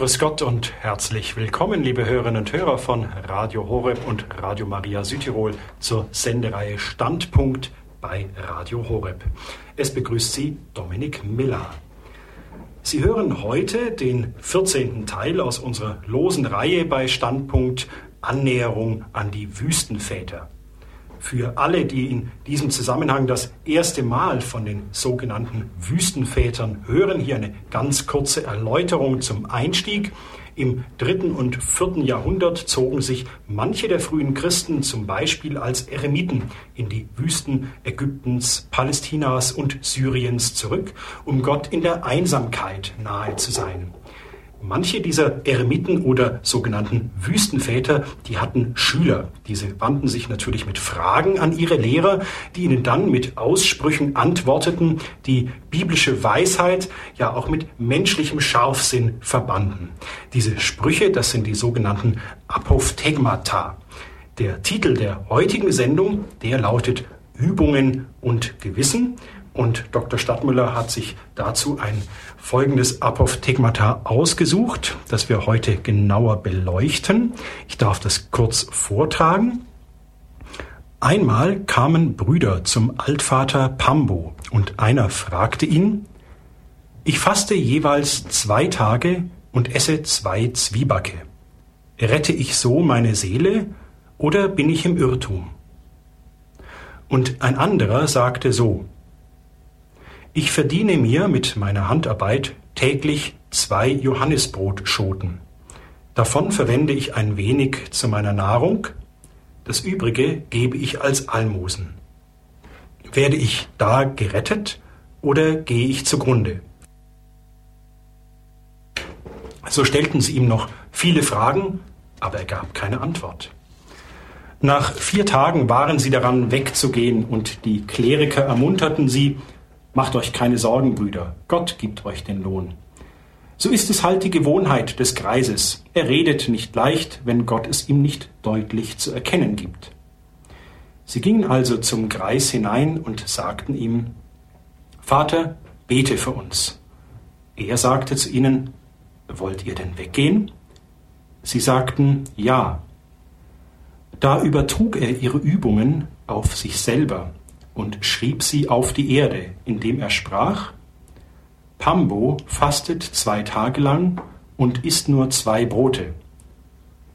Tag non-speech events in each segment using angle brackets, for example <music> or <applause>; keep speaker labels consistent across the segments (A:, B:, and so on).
A: Grüß Gott und herzlich willkommen, liebe Hörerinnen und Hörer von Radio Horeb und Radio Maria Südtirol zur Sendereihe Standpunkt bei Radio Horeb. Es begrüßt Sie Dominik Miller. Sie hören heute den 14. Teil aus unserer losen Reihe bei Standpunkt Annäherung an die Wüstenväter für alle, die in diesem Zusammenhang das erste Mal von den sogenannten Wüstenvätern hören, hier eine ganz kurze Erläuterung zum Einstieg. Im dritten und vierten Jahrhundert zogen sich manche der frühen Christen zum Beispiel als Eremiten in die Wüsten Ägyptens, Palästinas und Syriens zurück, um Gott in der Einsamkeit nahe zu sein. Manche dieser Eremiten oder sogenannten Wüstenväter, die hatten Schüler. Diese wandten sich natürlich mit Fragen an ihre Lehrer, die ihnen dann mit Aussprüchen antworteten, die biblische Weisheit ja auch mit menschlichem Scharfsinn verbanden. Diese Sprüche, das sind die sogenannten Apophthegmata. Der Titel der heutigen Sendung, der lautet Übungen und Gewissen. Und Dr. Stadtmüller hat sich dazu ein folgendes Apophthegmata ausgesucht, das wir heute genauer beleuchten. Ich darf das kurz vortragen. Einmal kamen Brüder zum Altvater Pambo und einer fragte ihn, ich faste jeweils zwei Tage und esse zwei Zwiebacke. Rette ich so meine Seele oder bin ich im Irrtum? Und ein anderer sagte so, ich verdiene mir mit meiner Handarbeit täglich zwei Johannisbrotschoten. Davon verwende ich ein wenig zu meiner Nahrung, das übrige gebe ich als Almosen. Werde ich da gerettet oder gehe ich zugrunde? So stellten sie ihm noch viele Fragen, aber er gab keine Antwort. Nach vier Tagen waren sie daran, wegzugehen, und die Kleriker ermunterten sie, Macht euch keine Sorgen, Brüder, Gott gibt euch den Lohn. So ist es halt die Gewohnheit des Greises. Er redet nicht leicht, wenn Gott es ihm nicht deutlich zu erkennen gibt. Sie gingen also zum Greis hinein und sagten ihm, Vater, bete für uns. Er sagte zu ihnen, Wollt ihr denn weggehen? Sie sagten, Ja. Da übertrug er ihre Übungen auf sich selber und schrieb sie auf die Erde, indem er sprach, Pambo fastet zwei Tage lang und isst nur zwei Brote.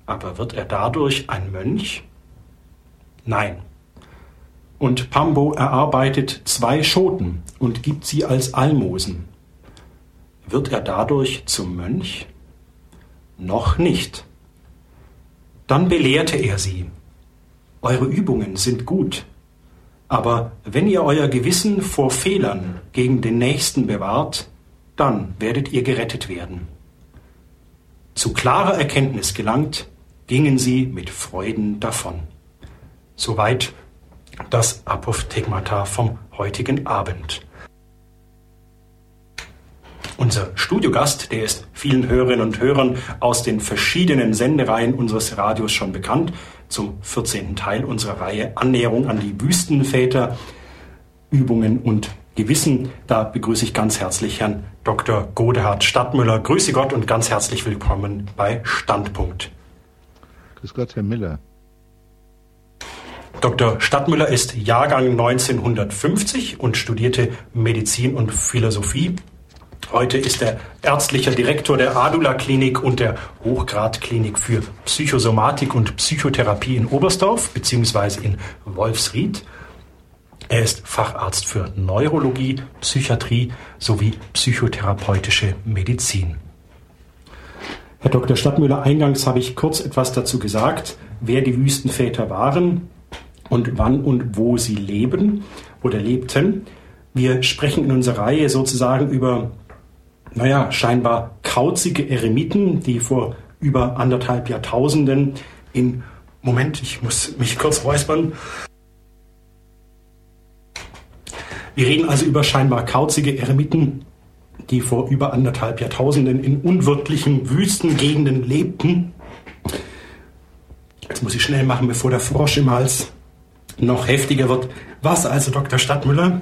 A: Aber wird er dadurch ein Mönch? Nein. Und Pambo erarbeitet zwei Schoten und gibt sie als Almosen. Wird er dadurch zum Mönch? Noch nicht. Dann belehrte er sie. Eure Übungen sind gut, aber wenn ihr euer Gewissen vor Fehlern gegen den Nächsten bewahrt, dann werdet ihr gerettet werden. Zu klarer Erkenntnis gelangt, gingen sie mit Freuden davon. Soweit das Apophthegmata vom heutigen Abend. Unser Studiogast, der ist vielen Hörerinnen und Hörern aus den verschiedenen Sendereien unseres Radios schon bekannt, zum 14. Teil unserer Reihe Annäherung an die Wüstenväter, Übungen und Gewissen. Da begrüße ich ganz herzlich Herrn Dr. Godehard Stadtmüller. Grüße Gott und ganz herzlich willkommen bei Standpunkt.
B: Grüß Gott, Herr Miller.
A: Dr. Stadtmüller ist Jahrgang 1950 und studierte Medizin und Philosophie Heute ist er ärztlicher Direktor der Adula Klinik und der Hochgradklinik für Psychosomatik und Psychotherapie in Oberstdorf bzw. in Wolfsried. Er ist Facharzt für Neurologie, Psychiatrie sowie psychotherapeutische Medizin. Herr Dr. Stadtmüller, eingangs habe ich kurz etwas dazu gesagt, wer die Wüstenväter waren und wann und wo sie leben oder lebten. Wir sprechen in unserer Reihe sozusagen über naja, scheinbar kauzige Eremiten, die vor über anderthalb Jahrtausenden in Moment, ich muss mich kurz räuspern. Wir reden also über scheinbar kauzige Eremiten, die vor über anderthalb Jahrtausenden in unwirtlichen Wüstengegenden lebten. Jetzt muss ich schnell machen, bevor der Frosch im Hals noch heftiger wird. Was also, Dr. Stadtmüller,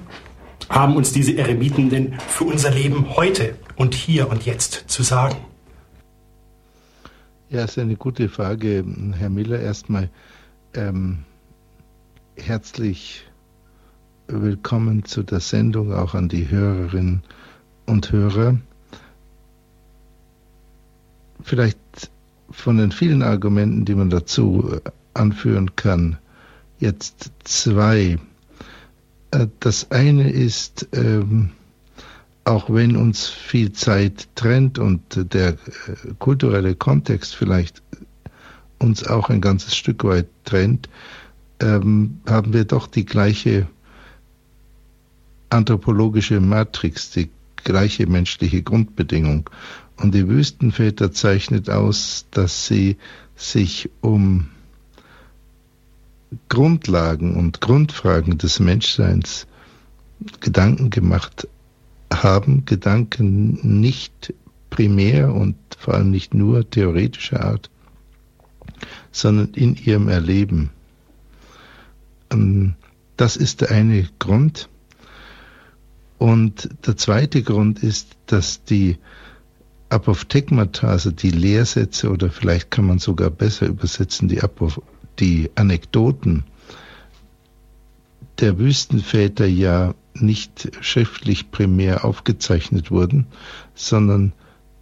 A: haben uns diese Eremiten denn für unser Leben heute und hier und jetzt zu sagen?
B: Ja, ist eine gute Frage, Herr Miller. Erstmal ähm, herzlich willkommen zu der Sendung, auch an die Hörerinnen und Hörer. Vielleicht von den vielen Argumenten, die man dazu anführen kann, jetzt zwei. Äh, das eine ist, ähm, auch wenn uns viel Zeit trennt und der äh, kulturelle Kontext vielleicht uns auch ein ganzes Stück weit trennt, ähm, haben wir doch die gleiche anthropologische Matrix, die gleiche menschliche Grundbedingung. Und die Wüstenväter zeichnet aus, dass sie sich um Grundlagen und Grundfragen des Menschseins Gedanken gemacht haben, Gedanken nicht primär und vor allem nicht nur theoretischer Art, sondern in ihrem Erleben. Ähm, das ist der eine Grund. Und der zweite Grund ist, dass die Apophthegmata, also die Lehrsätze oder vielleicht kann man sogar besser übersetzen, die, Apoph die Anekdoten der Wüstenväter ja nicht schriftlich primär aufgezeichnet wurden, sondern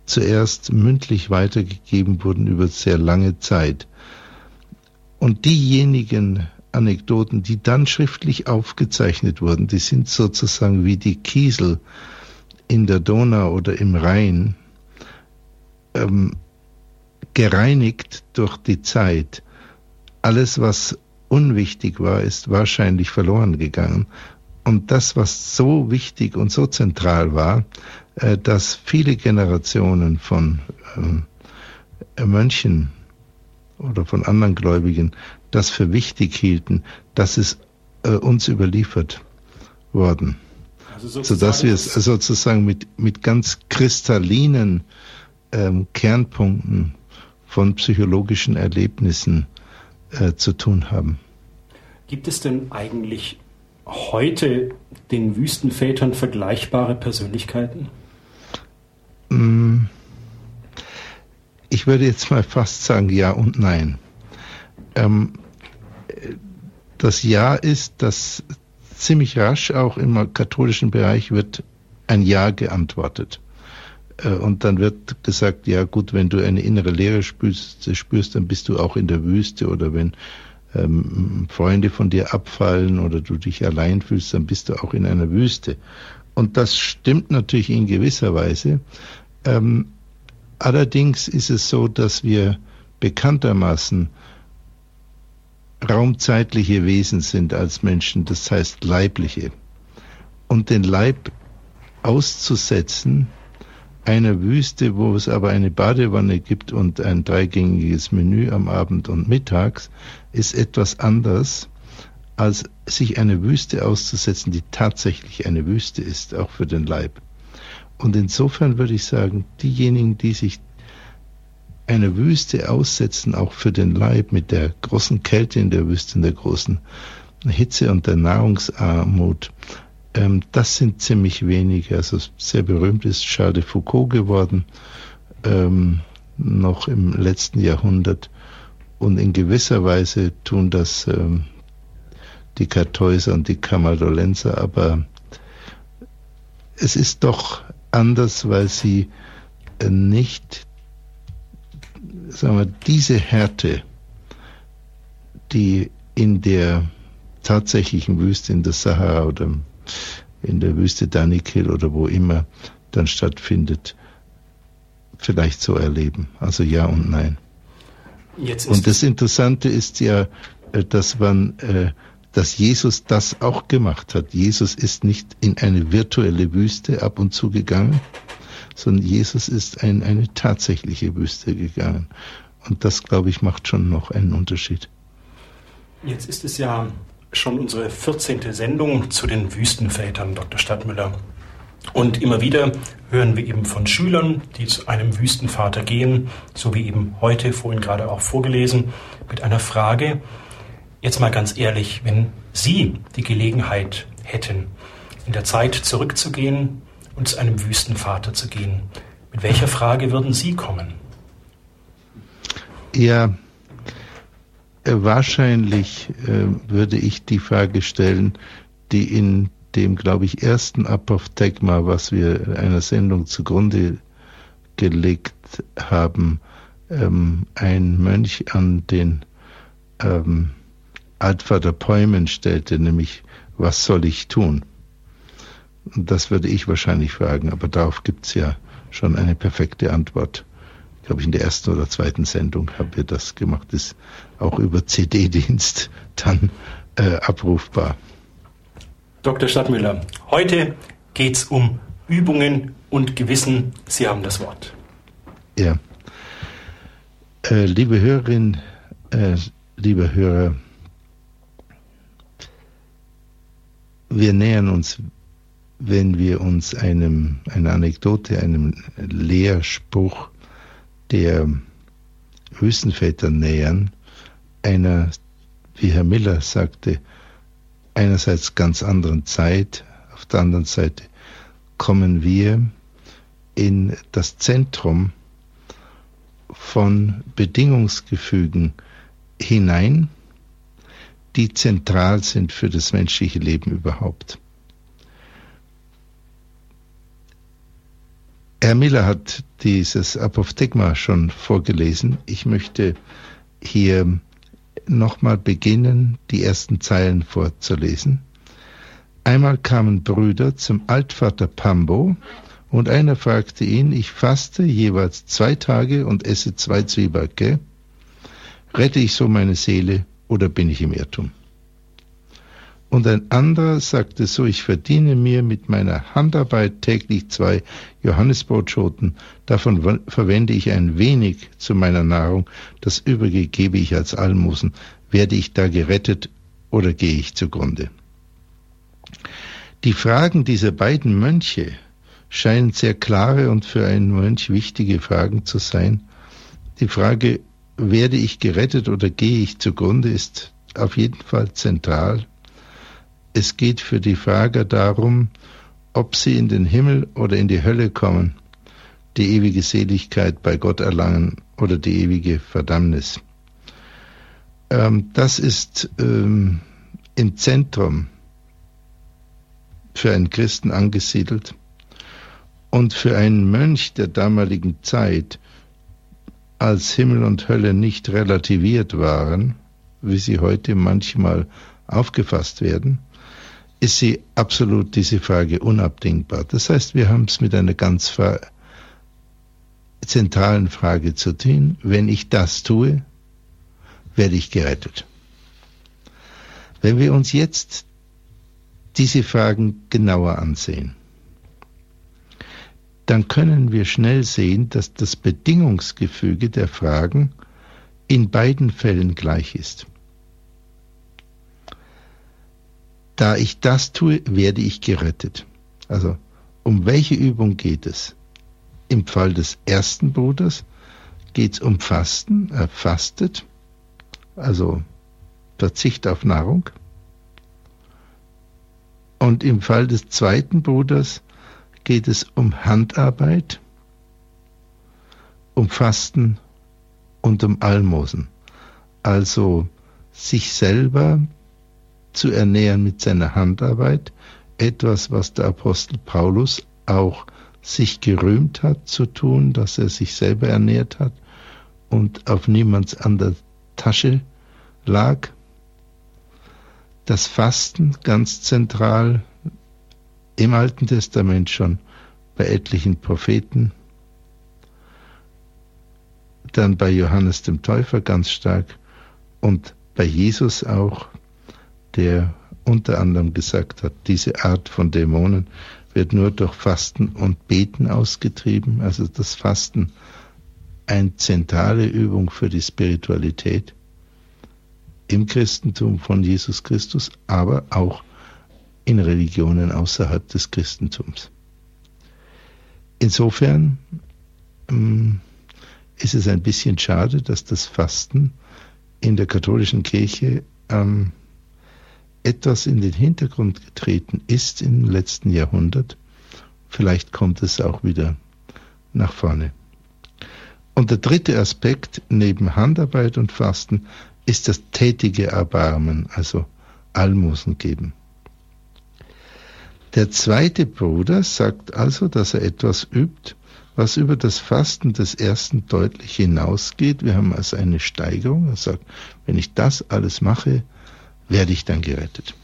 B: zuerst mündlich weitergegeben wurden über sehr lange Zeit. Und diejenigen Anekdoten, die dann schriftlich aufgezeichnet wurden, die sind sozusagen wie die Kiesel in der Donau oder im Rhein, ähm, gereinigt durch die Zeit. Alles, was unwichtig war, ist wahrscheinlich verloren gegangen. Und das, was so wichtig und so zentral war, äh, dass viele Generationen von äh, Mönchen oder von anderen Gläubigen das für wichtig hielten, das ist äh, uns überliefert worden. Also sodass wir es sozusagen mit, mit ganz kristallinen ähm, Kernpunkten von psychologischen Erlebnissen äh, zu tun haben.
A: Gibt es denn eigentlich heute den Wüstenvätern vergleichbare Persönlichkeiten?
B: Mm. Ich würde jetzt mal fast sagen ja und nein. Ähm, das Ja ist, dass ziemlich rasch auch im katholischen Bereich wird ein Ja geantwortet. Äh, und dann wird gesagt, ja gut, wenn du eine innere Leere spürst, spürst dann bist du auch in der Wüste oder wenn ähm, Freunde von dir abfallen oder du dich allein fühlst, dann bist du auch in einer Wüste. Und das stimmt natürlich in gewisser Weise. Ähm, allerdings ist es so, dass wir bekanntermaßen raumzeitliche Wesen sind als Menschen, das heißt leibliche. Und den Leib auszusetzen, einer Wüste, wo es aber eine Badewanne gibt und ein dreigängiges Menü am Abend und mittags, ist etwas anders, als sich eine Wüste auszusetzen, die tatsächlich eine Wüste ist, auch für den Leib. Und insofern würde ich sagen, diejenigen, die sich einer Wüste aussetzen, auch für den Leib, mit der großen Kälte in der Wüste, in der großen Hitze und der Nahrungsarmut, ähm, das sind ziemlich wenige. Also sehr berühmt ist Charles de Foucault geworden, ähm, noch im letzten Jahrhundert. Und in gewisser Weise tun das ähm, die Kartäuser und die Kamadolenser, aber es ist doch anders, weil sie äh, nicht, sagen wir, diese Härte, die in der tatsächlichen Wüste in der Sahara oder in der Wüste Danikil oder wo immer dann stattfindet, vielleicht so erleben. Also ja und nein. und das Interessante ist ja, äh, dass man, äh, dass Jesus das auch gemacht hat. Jesus ist nicht in eine virtuelle Wüste ab und zu gegangen, sondern Jesus ist in eine tatsächliche Wüste gegangen. Und das, glaube ich, macht schon noch einen Unterschied.
A: Jetzt ist es ja schon unsere 14. Sendung zu den Wüstenvätern, Dr. Stadtmüller. Und immer wieder hören wir eben von Schülern, die zu einem Wüstenvater gehen, so wie eben heute, vorhin gerade auch vorgelesen, mit einer Frage. Jetzt mal ganz ehrlich, wenn Sie die Gelegenheit hätten, in der Zeit zurückzugehen und zu einem Wüstenvater zu gehen, mit welcher Frage würden Sie kommen?
B: Ja, wahrscheinlich äh, würde ich die Frage stellen, die in dem, glaube ich, ersten Apophthegma, was wir einer Sendung zugrunde gelegt haben, ähm, ein Mönch an den ähm, Altvater Päumen stellte, nämlich, was soll ich tun? Das würde ich wahrscheinlich fragen, aber darauf gibt es ja schon eine perfekte Antwort. Ich glaube, in der ersten oder zweiten Sendung haben wir das gemacht, ist auch über CD-Dienst dann äh, abrufbar.
A: Dr. Stadtmüller, heute geht es um Übungen und Gewissen. Sie haben das Wort.
B: Ja. Äh, liebe Hörerin, äh, liebe Hörer, wir nähern uns, wenn wir uns einem, einer Anekdote, einem Lehrspruch der Wüstenväter nähern, einer, wie Herr Miller sagte, einerseits ganz anderen Zeit, auf der anderen Seite kommen wir in das Zentrum von Bedingungsgefügen hinein, die zentral sind für das menschliche Leben überhaupt. Herr Miller hat dieses Apophthegma schon vorgelesen. Ich möchte hier nochmal beginnen, die ersten Zeilen vorzulesen. Einmal kamen Brüder zum Altvater Pambo und einer fragte ihn, ich faste jeweils zwei Tage und esse zwei Zwiebacken. Rette ich so meine Seele oder bin ich im Irrtum? Und ein anderer sagte so, ich verdiene mir mit meiner Handarbeit täglich zwei Johannesbrotschoten, davon verwende ich ein wenig zu meiner Nahrung, das übrige gebe ich als Almosen. Werde ich da gerettet oder gehe ich zugrunde? Die Fragen dieser beiden Mönche scheinen sehr klare und für einen Mönch wichtige Fragen zu sein. Die Frage, werde ich gerettet oder gehe ich zugrunde, ist auf jeden Fall zentral es geht für die Frager darum, ob sie in den Himmel oder in die Hölle kommen, die ewige Seligkeit bei Gott erlangen oder die ewige Verdammnis. Ähm, das ist ähm, im Zentrum für einen Christen angesiedelt und für einen Mönch der damaligen Zeit, als Himmel und Hölle nicht relativiert waren, wie sie heute manchmal aufgefasst werden, ist sie absolut diese Frage unabdingbar. Das heißt, wir haben es mit einer ganz zentralen Frage zu tun. Wenn ich das tue, werde ich gerettet. Wenn wir uns jetzt diese Fragen genauer ansehen, dann können wir schnell sehen, dass das Bedingungsgefüge der Fragen in beiden Fällen gleich ist. Da ich das tue, werde ich gerettet. Also, um welche Übung geht es? Im Fall des ersten Bruders geht es um Fasten. Er fastet, also Verzicht auf Nahrung. Und im Fall des zweiten Bruders geht es um Handarbeit, um Fasten und um Almosen. Also sich selber zu ernähren mit seiner Handarbeit, etwas, was der Apostel Paulus auch sich gerühmt hat zu tun, dass er sich selber ernährt hat und auf niemands an Tasche lag. Das Fasten ganz zentral im Alten Testament schon bei etlichen Propheten, dann bei Johannes dem Täufer ganz stark und bei Jesus auch der unter anderem gesagt hat, diese Art von Dämonen wird nur durch Fasten und Beten ausgetrieben. Also das Fasten eine zentrale Übung für die Spiritualität im Christentum von Jesus Christus, aber auch in Religionen außerhalb des Christentums. Insofern ähm, ist es ein bisschen schade, dass das Fasten in der katholischen Kirche ähm, etwas in den Hintergrund getreten ist im letzten Jahrhundert. Vielleicht kommt es auch wieder nach vorne. Und der dritte Aspekt neben Handarbeit und Fasten ist das tätige Erbarmen, also Almosen geben. Der zweite Bruder sagt also, dass er etwas übt, was über das Fasten des ersten deutlich hinausgeht. Wir haben also eine Steigerung. Er sagt, wenn ich das alles mache, werde ich dann gerettet.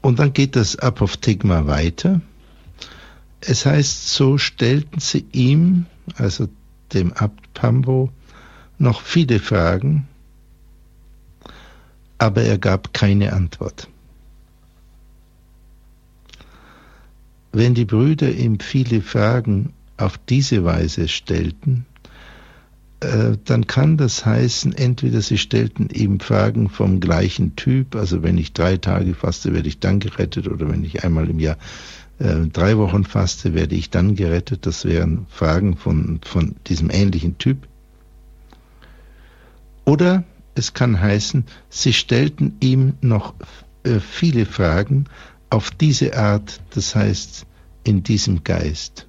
B: Und dann geht das Apophthegma weiter. Es heißt, so stellten sie ihm, also dem Abt Pambo, noch viele Fragen, aber er gab keine Antwort. Wenn die Brüder ihm viele Fragen auf diese Weise stellten, dann kann das heißen, entweder sie stellten ihm Fragen vom gleichen Typ, also wenn ich drei Tage faste, werde ich dann gerettet, oder wenn ich einmal im Jahr äh, drei Wochen faste, werde ich dann gerettet. Das wären Fragen von, von diesem ähnlichen Typ. Oder es kann heißen, sie stellten ihm noch äh, viele Fragen auf diese Art, das heißt in diesem Geist.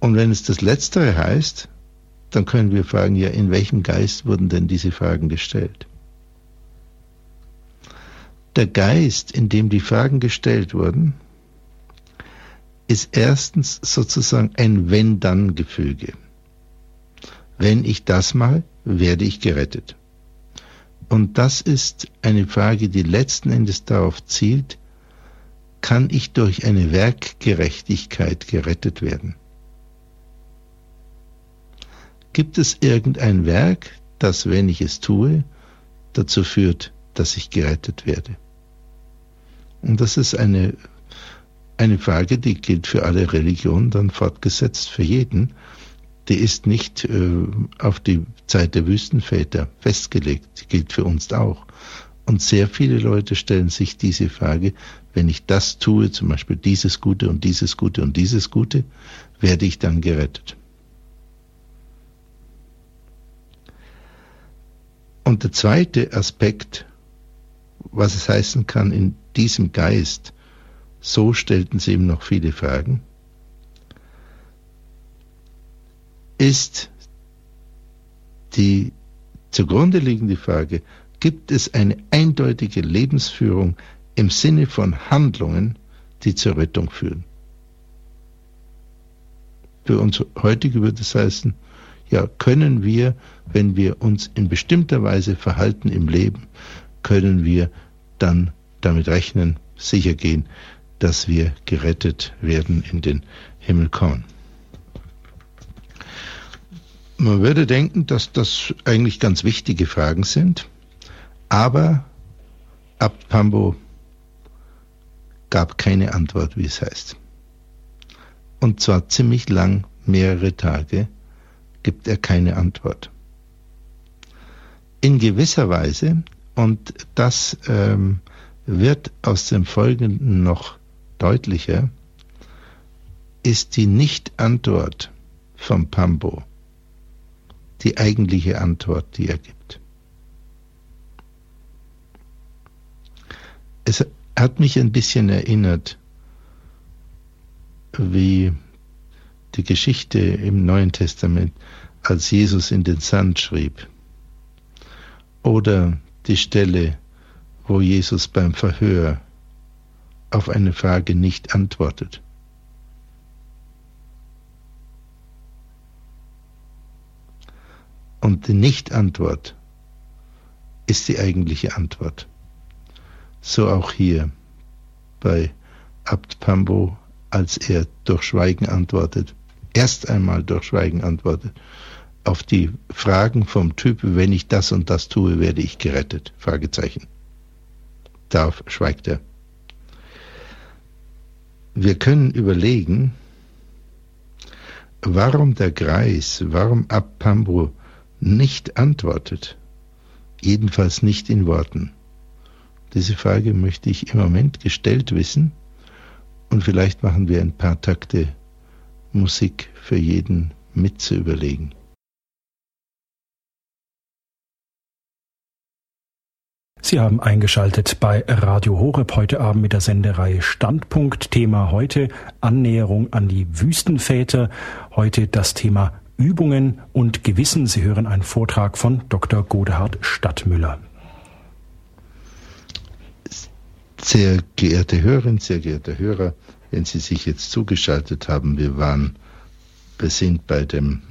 B: Und wenn es das Letztere heißt, dann können wir fragen, ja, in welchem Geist wurden denn diese Fragen gestellt? Der Geist, in dem die Fragen gestellt wurden, ist erstens sozusagen ein Wenn-Dann-Gefüge. Wenn ich das mal, werde ich gerettet. Und das ist eine Frage, die letzten Endes darauf zielt, kann ich durch eine Werkgerechtigkeit gerettet werden? Gibt es irgendein Werk, das, wenn ich es tue, dazu führt, dass ich gerettet werde? Und das ist eine, eine Frage, die gilt für alle Religionen, dann fortgesetzt für jeden. Die ist nicht äh, auf die Zeit der Wüstenväter festgelegt, die gilt für uns auch. Und sehr viele Leute stellen sich diese Frage, wenn ich das tue, zum Beispiel dieses Gute und dieses Gute und dieses Gute, werde ich dann gerettet. Und der zweite Aspekt, was es heißen kann, in diesem Geist, so stellten sie ihm noch viele Fragen, ist die zugrunde liegende Frage, gibt es eine eindeutige Lebensführung im Sinne von Handlungen, die zur Rettung führen? Für uns heutige würde es heißen, ja, können wir, wenn wir uns in bestimmter Weise verhalten im Leben, können wir dann damit rechnen, sicher gehen, dass wir gerettet werden, in den Himmel kommen. Man würde denken, dass das eigentlich ganz wichtige Fragen sind, aber Abt Pambo gab keine Antwort, wie es heißt. Und zwar ziemlich lang, mehrere Tage, gibt er keine Antwort. In gewisser Weise, und das ähm, wird aus dem Folgenden noch deutlicher, ist die Nicht-Antwort vom Pambo die eigentliche Antwort, die er gibt. Es hat mich ein bisschen erinnert, wie die Geschichte im Neuen Testament, als Jesus in den Sand schrieb. Oder die Stelle, wo Jesus beim Verhör auf eine Frage nicht antwortet. Und die Nicht-Antwort ist die eigentliche Antwort. So auch hier bei Abt Pambo, als er durch Schweigen antwortet erst einmal durch Schweigen antwortet. Auf die Fragen vom Typ, wenn ich das und das tue, werde ich gerettet? Fragezeichen. Darauf schweigt er. Wir können überlegen, warum der Greis, warum Abpambro nicht antwortet. Jedenfalls nicht in Worten. Diese Frage möchte ich im Moment gestellt wissen und vielleicht machen wir ein paar Takte Musik für jeden mitzuüberlegen.
A: Sie haben eingeschaltet bei Radio Horeb heute Abend mit der Sendereihe Standpunkt. Thema heute Annäherung an die Wüstenväter. Heute das Thema Übungen und Gewissen. Sie hören einen Vortrag von Dr. Godehard Stadtmüller.
B: Sehr geehrte Hörerinnen, sehr geehrte Hörer, wenn Sie sich jetzt zugeschaltet haben, wir waren, wir sind bei dem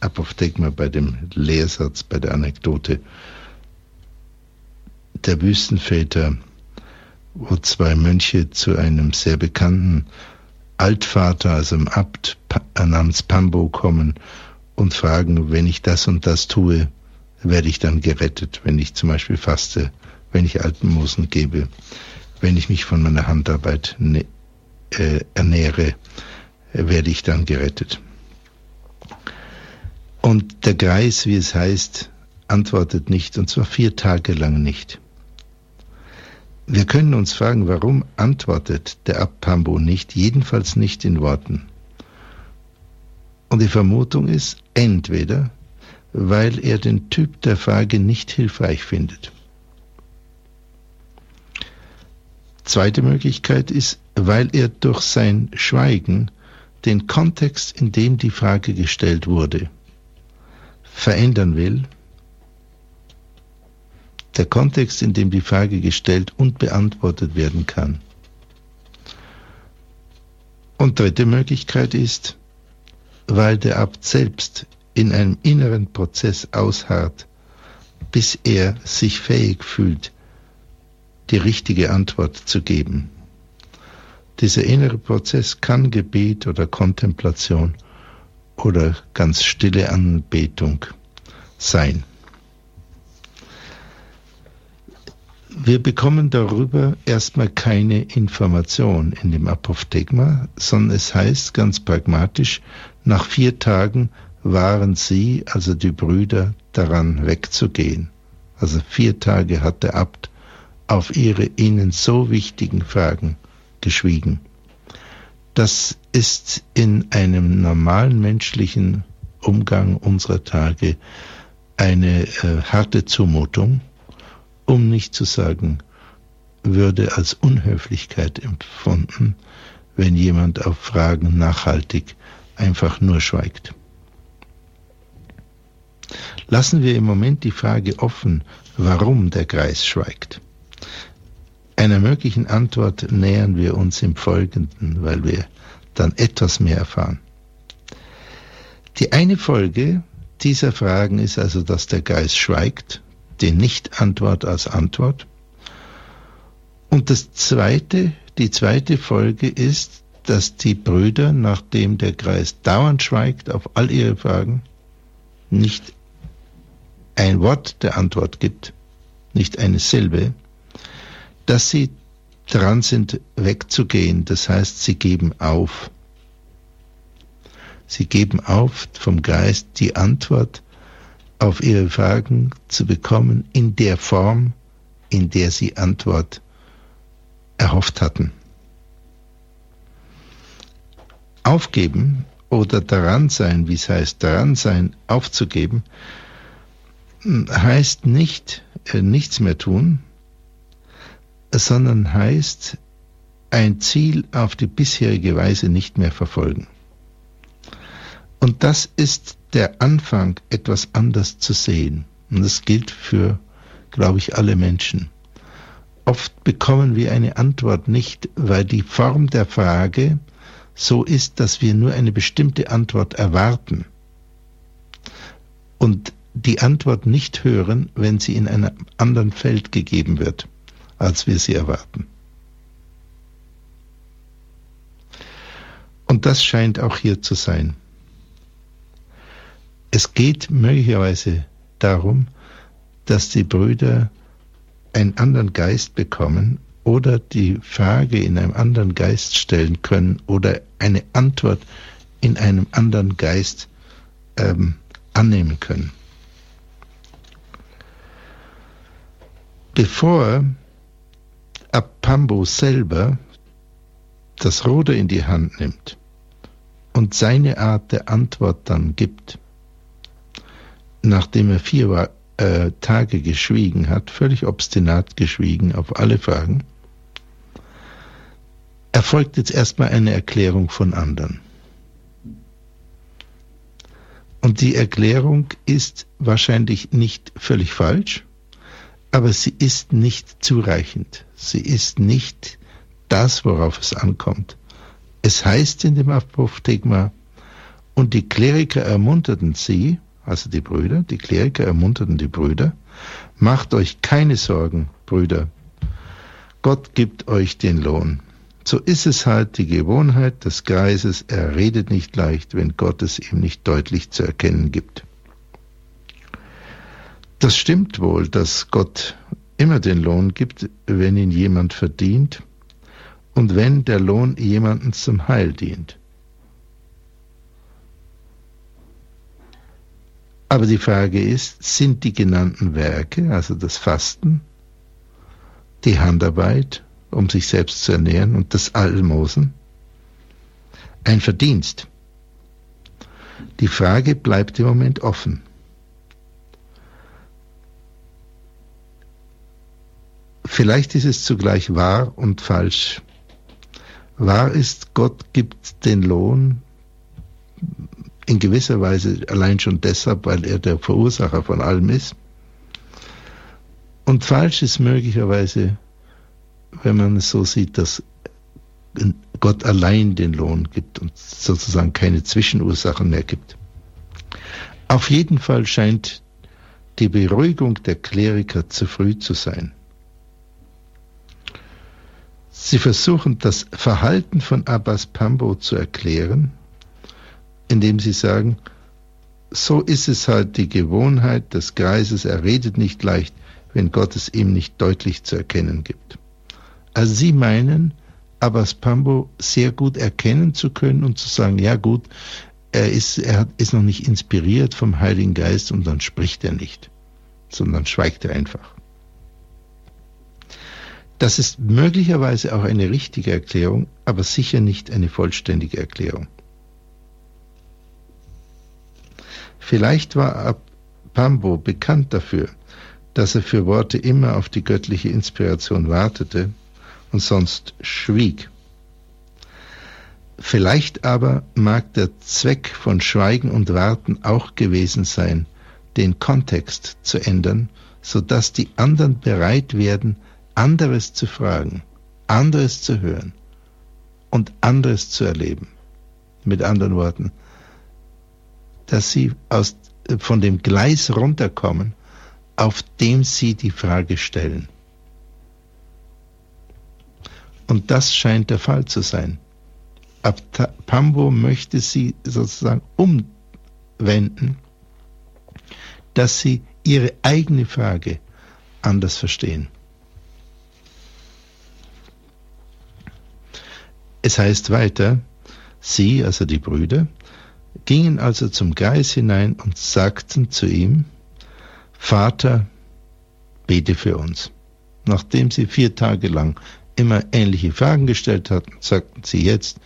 B: Apophthegma, bei dem Lehrsatz, bei der Anekdote der Wüstenväter, wo zwei Mönche zu einem sehr bekannten Altvater, also einem Abt namens Pambo kommen und fragen, wenn ich das und das tue, werde ich dann gerettet, wenn ich zum Beispiel faste, wenn ich Alpenmosen gebe, wenn ich mich von meiner Handarbeit ne, äh, ernähre, werde ich dann gerettet. Und der Greis, wie es heißt, antwortet nicht, und zwar vier Tage lang nicht. Wir können uns fragen, warum antwortet der Abpambo nicht, jedenfalls nicht in Worten. Und die Vermutung ist, entweder, weil er den Typ der Frage nicht hilfreich findet. Zweite Möglichkeit ist, weil er durch sein Schweigen den Kontext, in dem die Frage gestellt wurde, verändern will der Kontext, in dem die Frage gestellt und beantwortet werden kann. Und dritte Möglichkeit ist, weil der Abt selbst in einem inneren Prozess ausharrt, bis er sich fähig fühlt, die richtige Antwort zu geben. Dieser innere Prozess kann Gebet oder Kontemplation oder ganz stille Anbetung sein. Wir bekommen darüber erstmal keine Information in dem Apophthegma, sondern es heißt ganz pragmatisch, nach vier Tagen waren sie, also die Brüder, daran wegzugehen. Also vier Tage hat der Abt auf ihre ihnen so wichtigen Fragen geschwiegen. Das ist in einem normalen menschlichen Umgang unserer Tage eine äh, harte Zumutung um nicht zu sagen, würde als Unhöflichkeit empfunden, wenn jemand auf Fragen nachhaltig einfach nur schweigt. Lassen wir im Moment die Frage offen, warum der Kreis schweigt. Einer möglichen Antwort nähern wir uns im Folgenden, weil wir dann etwas mehr erfahren. Die eine Folge dieser Fragen ist also, dass der Geist schweigt die Nicht-Antwort als Antwort. Und das zweite, die zweite Folge ist, dass die Brüder, nachdem der Kreis dauernd schweigt auf all ihre Fragen, nicht ein Wort der Antwort gibt, nicht eine Silbe, dass sie dran sind, wegzugehen. Das heißt, sie geben auf. Sie geben auf vom Geist die Antwort, auf ihre Fragen zu bekommen in der Form, in der sie Antwort erhofft hatten. Aufgeben oder daran sein, wie es heißt, daran sein, aufzugeben, heißt nicht äh, nichts mehr tun, sondern heißt ein Ziel auf die bisherige Weise nicht mehr verfolgen. Und das ist der Anfang, etwas anders zu sehen. Und das gilt für, glaube ich, alle Menschen. Oft bekommen wir eine Antwort nicht, weil die Form der Frage so ist, dass wir nur eine bestimmte Antwort erwarten und die Antwort nicht hören, wenn sie in einem anderen Feld gegeben wird, als wir sie erwarten. Und das scheint auch hier zu sein. Es geht möglicherweise darum, dass die Brüder einen anderen Geist bekommen oder die Frage in einem anderen Geist stellen können oder eine Antwort in einem anderen Geist ähm, annehmen können. Bevor Apambo selber das Ruder in die Hand nimmt und seine Art der Antwort dann gibt, nachdem er vier äh, Tage geschwiegen hat, völlig obstinat geschwiegen auf alle Fragen, erfolgt jetzt erstmal eine Erklärung von anderen. Und die Erklärung ist wahrscheinlich nicht völlig falsch, aber sie ist nicht zureichend. Sie ist nicht das, worauf es ankommt. Es heißt in dem Apophthegma, und die Kleriker ermunterten sie, also die Brüder, die Kleriker ermunterten die Brüder, macht euch keine Sorgen, Brüder, Gott gibt euch den Lohn. So ist es halt die Gewohnheit des Greises, er redet nicht leicht, wenn Gott es ihm nicht deutlich zu erkennen gibt. Das stimmt wohl, dass Gott immer den Lohn gibt, wenn ihn jemand verdient und wenn der Lohn jemanden zum Heil dient. Aber die Frage ist, sind die genannten Werke, also das Fasten, die Handarbeit, um sich selbst zu ernähren, und das Almosen, ein Verdienst? Die Frage bleibt im Moment offen. Vielleicht ist es zugleich wahr und falsch. Wahr ist, Gott gibt den Lohn in gewisser Weise allein schon deshalb, weil er der Verursacher von allem ist. Und falsch ist möglicherweise, wenn man es so sieht, dass Gott allein den Lohn gibt und sozusagen keine Zwischenursachen mehr gibt. Auf jeden Fall scheint die Beruhigung der Kleriker zu früh zu sein. Sie versuchen das Verhalten von Abbas Pambo zu erklären, indem sie sagen, so ist es halt die Gewohnheit des Greises, er redet nicht leicht, wenn Gott es ihm nicht deutlich zu erkennen gibt. Also sie meinen, Abbas Pambo sehr gut erkennen zu können und zu sagen, ja gut, er ist, er ist noch nicht inspiriert vom Heiligen Geist und dann spricht er nicht, sondern schweigt er einfach. Das ist möglicherweise auch eine richtige Erklärung, aber sicher nicht eine vollständige Erklärung. Vielleicht war Pambo bekannt dafür, dass er für Worte immer auf die göttliche Inspiration wartete und sonst schwieg. Vielleicht aber mag der Zweck von Schweigen und Warten auch gewesen sein, den Kontext zu ändern, so dass die anderen bereit werden, anderes zu fragen, anderes zu hören und anderes zu erleben. Mit anderen Worten, dass sie aus, von dem Gleis runterkommen, auf dem sie die Frage stellen. Und das scheint der Fall zu sein. Ab Pambo möchte sie sozusagen umwenden, dass sie ihre eigene Frage anders verstehen. Es heißt weiter, sie, also die Brüder, gingen also zum Geist hinein und sagten zu ihm, Vater, bete für uns. Nachdem sie vier Tage lang immer ähnliche Fragen gestellt hatten, sagten sie jetzt,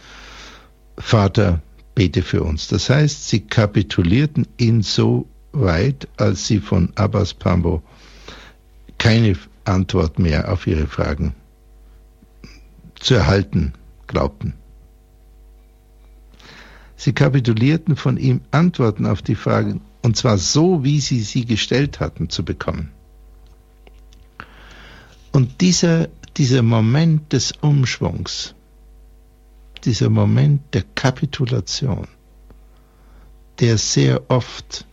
B: Vater, bete für uns. Das heißt, sie kapitulierten insoweit, als sie von Abbas Pambo keine Antwort mehr auf ihre Fragen zu erhalten glaubten. Sie kapitulierten von ihm Antworten auf die Fragen, und zwar so, wie sie sie gestellt hatten, zu bekommen. Und dieser, dieser Moment des Umschwungs, dieser Moment der Kapitulation, der sehr oft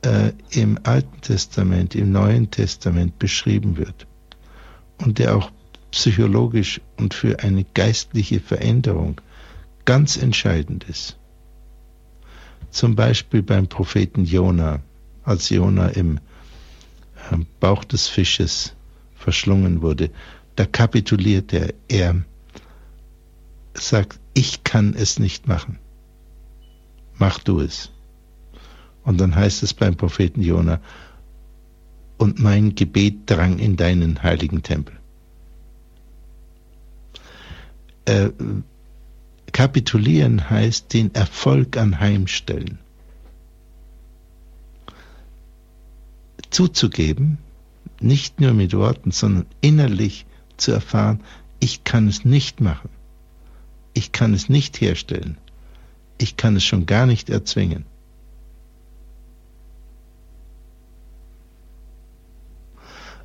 B: äh, im Alten Testament, im Neuen Testament beschrieben wird und der auch psychologisch und für eine geistliche Veränderung ganz entscheidend ist. Zum Beispiel beim Propheten Jona, als Jona im ähm, Bauch des Fisches verschlungen wurde, da kapituliert er. Er sagt, ich kann es nicht machen. Mach du es. Und dann heißt es beim Propheten Jona, und mein Gebet drang in deinen heiligen Tempel. Äh, kapitulieren heißt den Erfolg anheimstellen. zuzugeben, nicht nur mit Worten, sondern innerlich zu erfahren, ich kann es nicht machen. Ich kann es nicht herstellen. Ich kann es schon gar nicht erzwingen.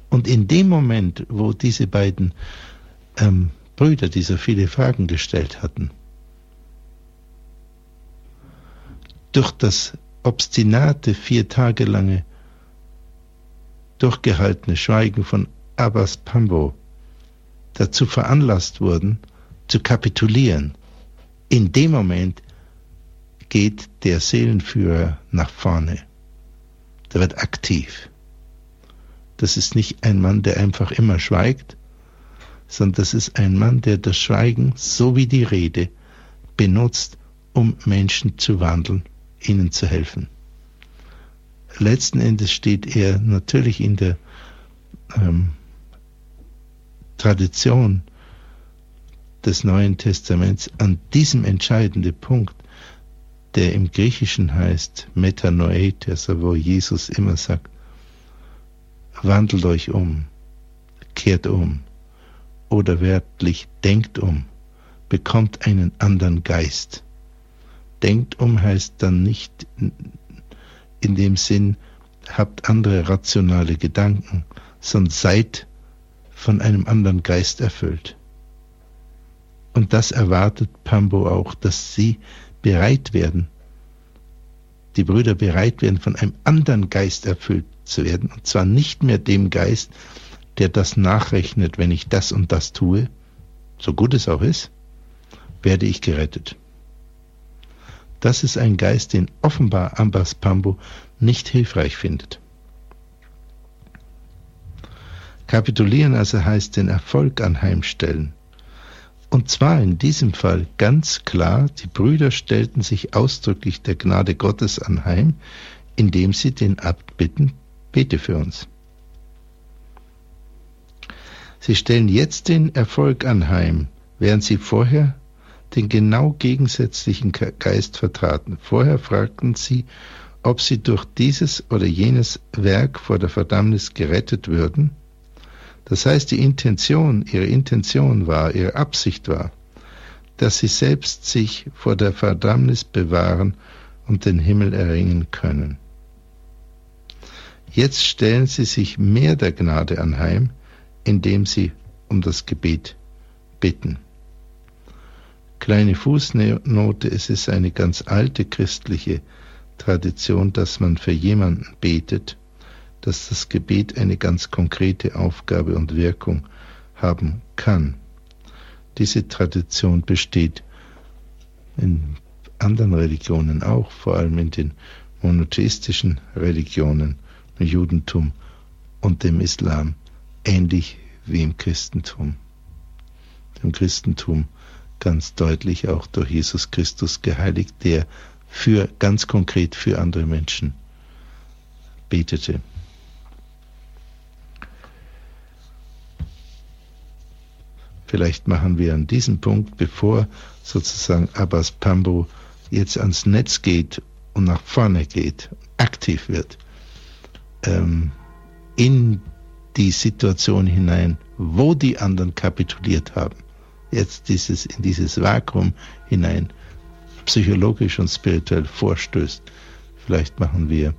B: Und in dem Moment, wo diese beiden ähm, Brüder, die so viele Fragen gestellt hatten, durch das obstinate, vier Tage lange durchgehaltene Schweigen von Abbas Pambo dazu veranlasst wurden, zu kapitulieren. In dem Moment geht der Seelenführer nach vorne. Der wird aktiv. Das ist nicht ein Mann, der einfach immer schweigt, sondern das ist ein Mann, der das Schweigen so wie die Rede benutzt, um Menschen zu wandeln, ihnen zu helfen. Letzten Endes steht er natürlich in der ähm, Tradition des Neuen Testaments an diesem entscheidenden Punkt, der im Griechischen heißt Metanoet, also wo Jesus immer sagt, wandelt euch um, kehrt um oder wörtlich denkt um, bekommt einen anderen Geist. Denkt um heißt dann nicht in dem Sinn, habt andere rationale Gedanken, sondern seid von einem anderen Geist erfüllt. Und das erwartet Pambo auch, dass sie bereit werden, die Brüder bereit werden, von einem anderen Geist erfüllt zu werden. Und zwar nicht mehr dem Geist, der das nachrechnet, wenn ich das und das tue, so gut es auch ist, werde ich gerettet. Das ist ein Geist, den offenbar Ambas Pambo nicht hilfreich findet. Kapitulieren also heißt den Erfolg anheimstellen. Und zwar in diesem Fall ganz klar, die Brüder stellten sich ausdrücklich der Gnade Gottes anheim, indem sie den Abt bitten, bete für uns. Sie stellen jetzt den Erfolg anheim, während sie vorher den genau gegensätzlichen Geist vertraten. Vorher fragten sie, ob sie durch dieses oder jenes Werk vor der Verdammnis gerettet würden. Das heißt, die Intention, ihre Intention war, ihre Absicht war, dass sie selbst sich vor der Verdammnis bewahren und den Himmel erringen können. Jetzt stellen sie sich mehr der Gnade anheim, indem sie um das Gebet bitten. Kleine Fußnote, es ist eine ganz alte christliche Tradition, dass man für jemanden betet, dass das Gebet eine ganz konkrete Aufgabe und Wirkung haben kann. Diese Tradition besteht in anderen Religionen auch, vor allem in den monotheistischen Religionen im Judentum und dem Islam ähnlich wie im Christentum. Im Christentum ganz deutlich auch durch Jesus Christus geheiligt, der für ganz konkret für andere Menschen betete. Vielleicht machen wir an diesem Punkt, bevor sozusagen Abbas Pambo jetzt ans Netz geht und nach vorne geht, aktiv wird, ähm, in die Situation hinein, wo die anderen kapituliert haben. Jetzt dieses, in dieses Vakuum hinein, psychologisch und spirituell vorstößt. Vielleicht machen wir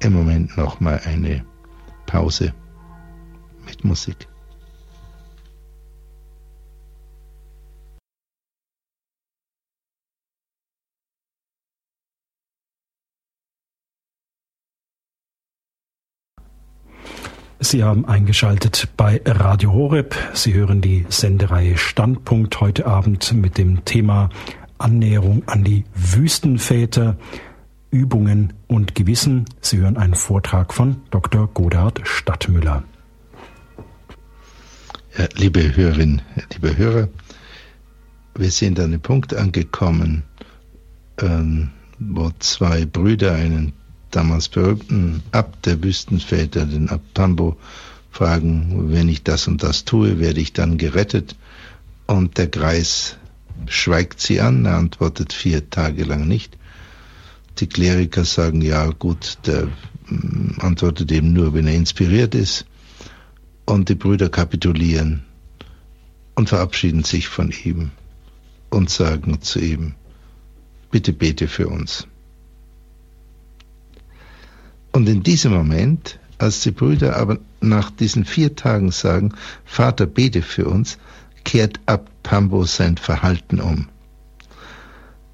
B: im Moment noch mal eine Pause mit Musik.
A: Sie haben eingeschaltet bei Radio Horeb. Sie hören die Sendereihe Standpunkt heute Abend mit dem Thema Annäherung an die Wüstenväter, Übungen und Gewissen. Sie hören einen Vortrag von Dr. Godard Stadtmüller.
B: Ja, liebe Hörerinnen, liebe Hörer, wir sind an dem Punkt angekommen, ähm, wo zwei Brüder einen damals berühmten Abt der Wüstenväter, den Abt Tambo, fragen, wenn ich das und das tue, werde ich dann gerettet? Und der Greis schweigt sie an, er antwortet vier Tage lang nicht. Die Kleriker sagen, ja gut, der mm, antwortet eben nur, wenn er inspiriert ist. Und die Brüder kapitulieren und verabschieden sich von ihm und sagen zu ihm, bitte bete für uns. Und in diesem Moment, als die Brüder aber nach diesen vier Tagen sagen, Vater, bete für uns, kehrt ab Pambo sein Verhalten um.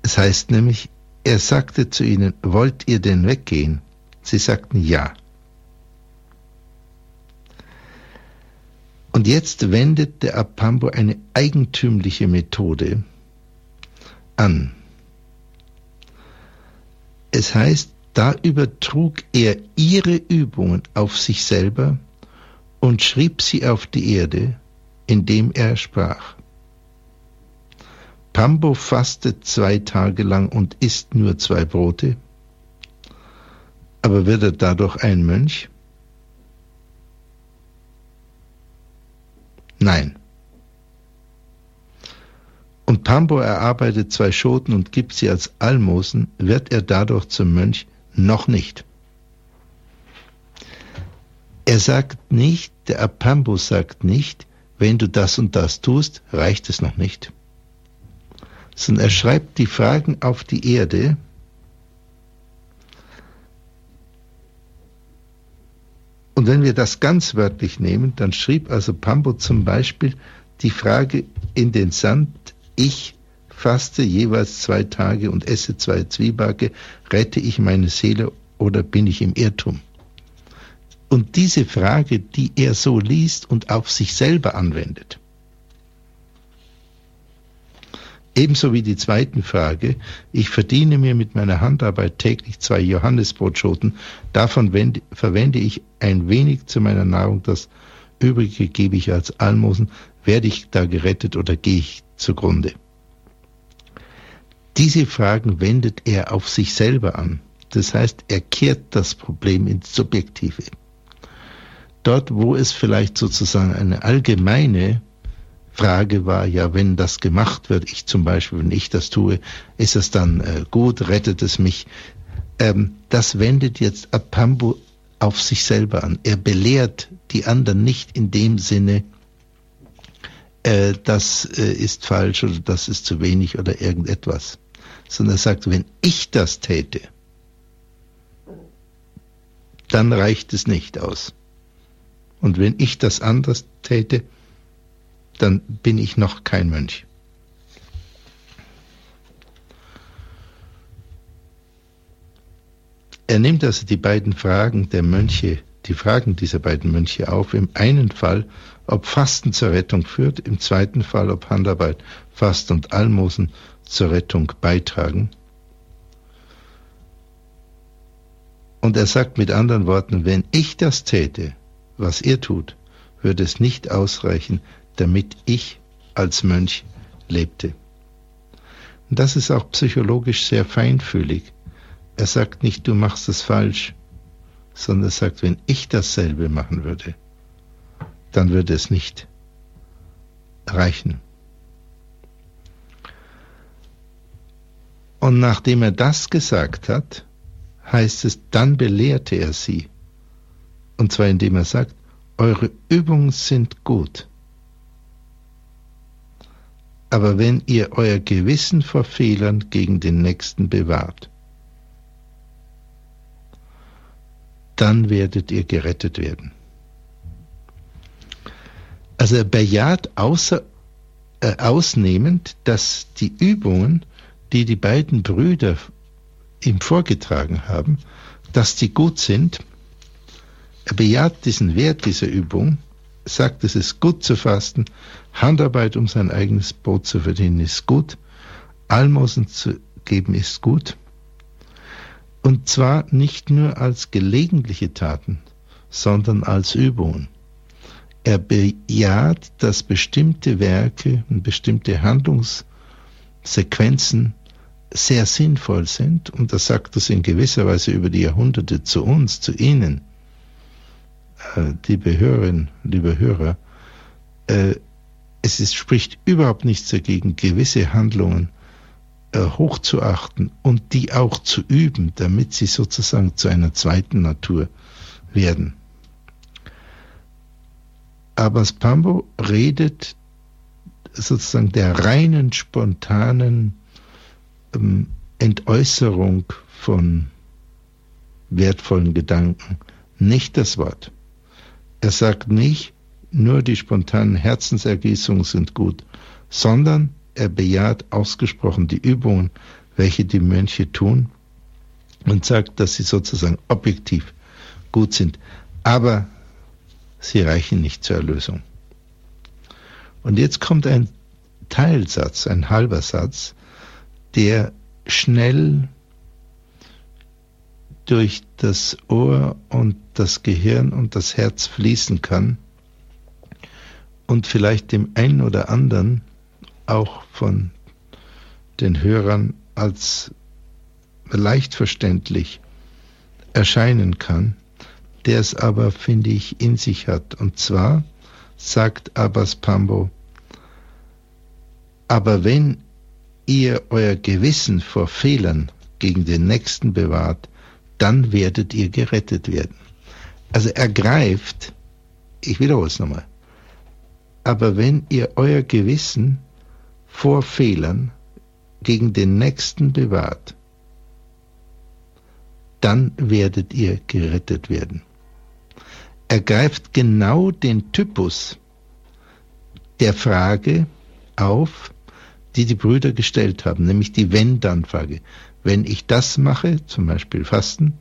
B: Es heißt nämlich, er sagte zu ihnen, wollt ihr denn weggehen? Sie sagten ja. Und jetzt wendet der Apambo eine eigentümliche Methode an. Es heißt, da übertrug er ihre Übungen auf sich selber und schrieb sie auf die Erde, indem er sprach. Pambo fastet zwei Tage lang und isst nur zwei Brote, aber wird er dadurch ein Mönch? Nein. Und Pambo erarbeitet zwei Schoten und gibt sie als Almosen, wird er dadurch zum Mönch? Noch nicht. Er sagt nicht, der Apambo sagt nicht, wenn du das und das tust, reicht es noch nicht. Sondern er schreibt die Fragen auf die Erde, Und wenn wir das ganz wörtlich nehmen, dann schrieb also Pambo zum Beispiel die Frage in den Sand, ich faste jeweils zwei Tage und esse zwei Zwiebacke, rette ich meine Seele oder bin ich im Irrtum? Und diese Frage, die er so liest und auf sich selber anwendet, Ebenso wie die zweiten Frage, ich verdiene mir mit meiner Handarbeit täglich zwei Johannesbrotschoten, davon wende, verwende ich ein wenig zu meiner Nahrung, das übrige gebe ich als Almosen, werde ich da gerettet oder gehe ich zugrunde? Diese Fragen wendet er auf sich selber an. Das heißt, er kehrt das Problem ins Subjektive. Dort, wo es vielleicht sozusagen eine allgemeine Frage war ja, wenn das gemacht wird, ich zum Beispiel, wenn ich das tue, ist es dann äh, gut, rettet es mich? Ähm, das wendet jetzt Apambo auf sich selber an. Er belehrt die anderen nicht in dem Sinne, äh, das äh, ist falsch oder das ist zu wenig oder irgendetwas, sondern er sagt, wenn ich das täte, dann reicht es nicht aus. Und wenn ich das anders täte, dann bin ich noch kein Mönch. Er nimmt also die beiden Fragen der Mönche, die Fragen dieser beiden Mönche auf. Im einen Fall, ob Fasten zur Rettung führt, im zweiten Fall, ob Handarbeit, Fast und Almosen zur Rettung beitragen. Und er sagt mit anderen Worten, wenn ich das täte, was ihr tut, würde es nicht ausreichen, damit ich als Mönch lebte. Und das ist auch psychologisch sehr feinfühlig. Er sagt nicht, du machst es falsch, sondern er sagt, wenn ich dasselbe machen würde, dann würde es nicht reichen. Und nachdem er das gesagt hat, heißt es, dann belehrte er sie. Und zwar indem er sagt, eure Übungen sind gut. Aber wenn ihr euer Gewissen vor Fehlern gegen den Nächsten bewahrt, dann werdet ihr gerettet werden. Also er bejaht außer, äh, ausnehmend, dass die Übungen, die die beiden Brüder ihm vorgetragen haben, dass die gut sind. Er bejaht diesen Wert dieser Übung sagt, es ist gut zu fasten, Handarbeit, um sein eigenes Brot zu verdienen, ist gut, Almosen zu geben, ist gut. Und zwar nicht nur als gelegentliche Taten, sondern als Übungen. Er bejaht, dass bestimmte Werke und bestimmte Handlungssequenzen sehr sinnvoll sind, und er sagt das in gewisser Weise über die Jahrhunderte zu uns, zu Ihnen äh, liebe Hörerinnen, liebe Hörer, äh, es ist, spricht überhaupt nichts dagegen, gewisse Handlungen äh, hochzuachten und die auch zu üben, damit sie sozusagen zu einer zweiten Natur werden. Aber Spambo redet sozusagen der reinen, spontanen ähm, Entäußerung von wertvollen Gedanken nicht das Wort. Er sagt nicht, nur die spontanen Herzensergießungen sind gut, sondern er bejaht ausgesprochen die Übungen, welche die Mönche tun und sagt, dass sie sozusagen objektiv gut sind. Aber sie reichen nicht zur Erlösung. Und jetzt kommt ein Teilsatz, ein halber Satz, der schnell durch das Ohr und das Gehirn und das Herz fließen kann und vielleicht dem einen oder anderen auch von den Hörern als leicht verständlich erscheinen kann, der es aber, finde ich, in sich hat. Und zwar sagt Abbas Pambo, aber wenn ihr euer Gewissen vor Fehlern gegen den Nächsten bewahrt, dann werdet ihr gerettet werden. Also ergreift, ich wiederhole es nochmal, aber wenn ihr euer Gewissen vor Fehlern gegen den Nächsten bewahrt, dann werdet ihr gerettet werden. Ergreift genau den Typus der Frage auf, die die Brüder gestellt haben, nämlich die Wenn-Dann-Frage. Wenn ich das mache, zum Beispiel Fasten,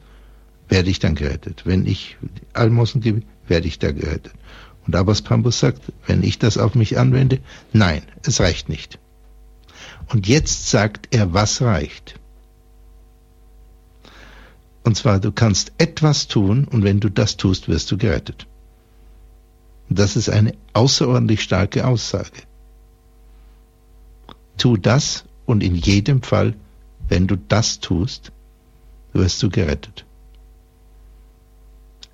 B: werde ich dann gerettet. Wenn ich Almosen gebe, werde ich da gerettet. Und Abbas Pambus sagt, wenn ich das auf mich anwende, nein, es reicht nicht. Und jetzt sagt er, was reicht. Und zwar, du kannst etwas tun und wenn du das tust, wirst du gerettet. Das ist eine außerordentlich starke Aussage. Tu das und in jedem Fall, wenn du das tust, wirst du gerettet.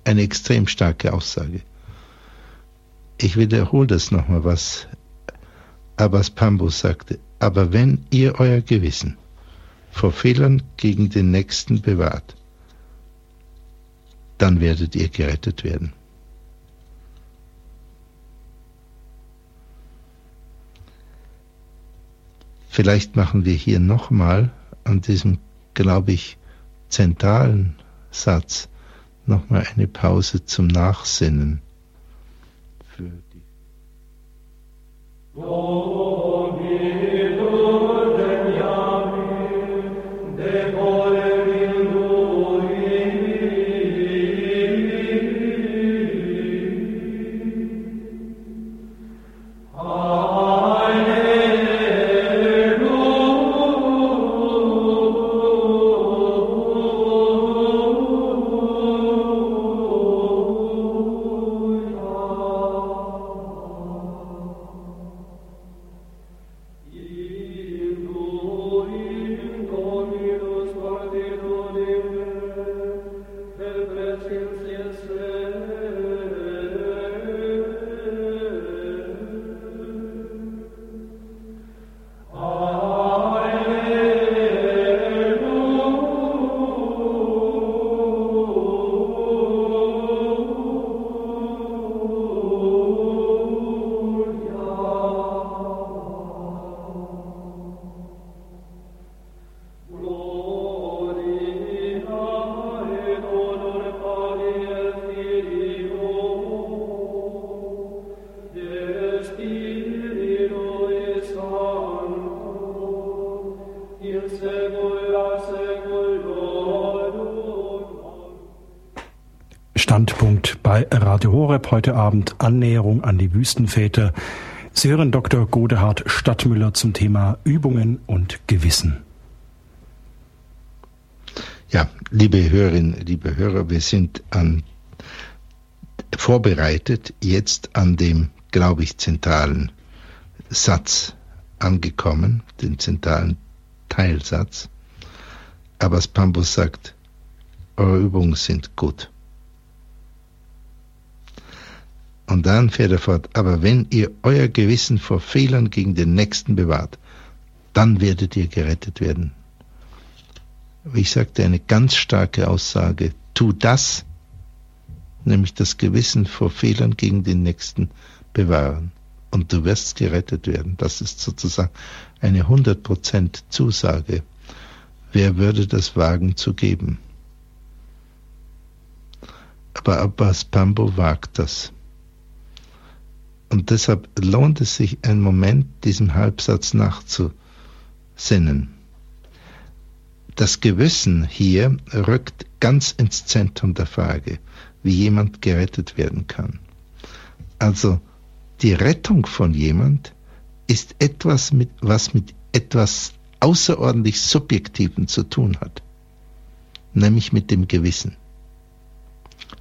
B: Eine extrem starke Aussage. Ich wiederhole das nochmal, was Abbas Pambus sagte. Aber wenn ihr euer Gewissen vor Fehlern gegen den Nächsten bewahrt, dann werdet ihr gerettet werden. Vielleicht machen wir hier nochmal an diesem, glaube ich, zentralen Satz nochmal eine Pause zum Nachsinnen. Für die oh,
A: Horeb heute Abend Annäherung an die Wüstenväter. Sie hören Dr. Godehard Stadtmüller zum Thema Übungen und Gewissen.
B: Ja, liebe Hörerinnen, liebe Hörer, wir sind an, vorbereitet jetzt an dem, glaube ich, zentralen Satz angekommen, den zentralen Teilsatz. Aber Spambus sagt, eure Übungen sind gut. Und dann fährt er fort, aber wenn ihr euer Gewissen vor Fehlern gegen den Nächsten bewahrt, dann werdet ihr gerettet werden. Wie ich sagte, eine ganz starke Aussage. Tu das, nämlich das Gewissen vor Fehlern gegen den Nächsten bewahren. Und du wirst gerettet werden. Das ist sozusagen eine 100% Zusage. Wer würde das wagen zu geben? Aber Abbas Pambo wagt das. Und deshalb lohnt es sich, einen Moment diesem Halbsatz nachzusinnen. Das Gewissen hier rückt ganz ins Zentrum der Frage, wie jemand gerettet werden kann. Also die Rettung von jemand ist etwas, mit, was mit etwas außerordentlich Subjektiven zu tun hat, nämlich mit dem Gewissen.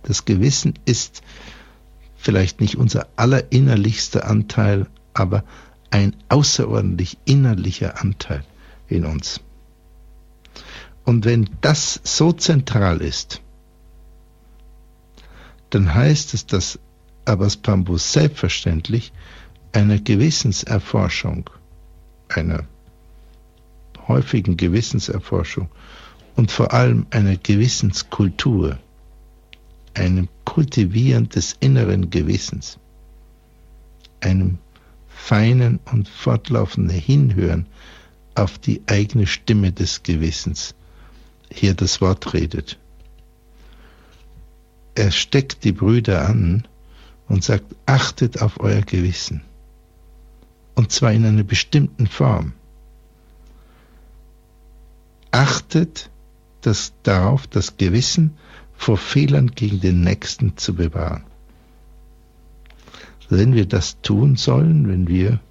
B: Das Gewissen ist vielleicht nicht unser allerinnerlichster Anteil, aber ein außerordentlich innerlicher Anteil in uns. Und wenn das so zentral ist, dann heißt es, dass Abbas Pambus selbstverständlich einer Gewissenserforschung, einer häufigen Gewissenserforschung und vor allem einer Gewissenskultur einem Kultivieren des inneren Gewissens, einem feinen und fortlaufenden Hinhören auf die eigene Stimme des Gewissens hier das Wort redet. Er steckt die Brüder an und sagt, achtet auf euer Gewissen. Und zwar in einer bestimmten Form. Achtet das darauf, das Gewissen vor Fehlern gegen den Nächsten zu bewahren. Wenn wir das tun sollen, wenn wir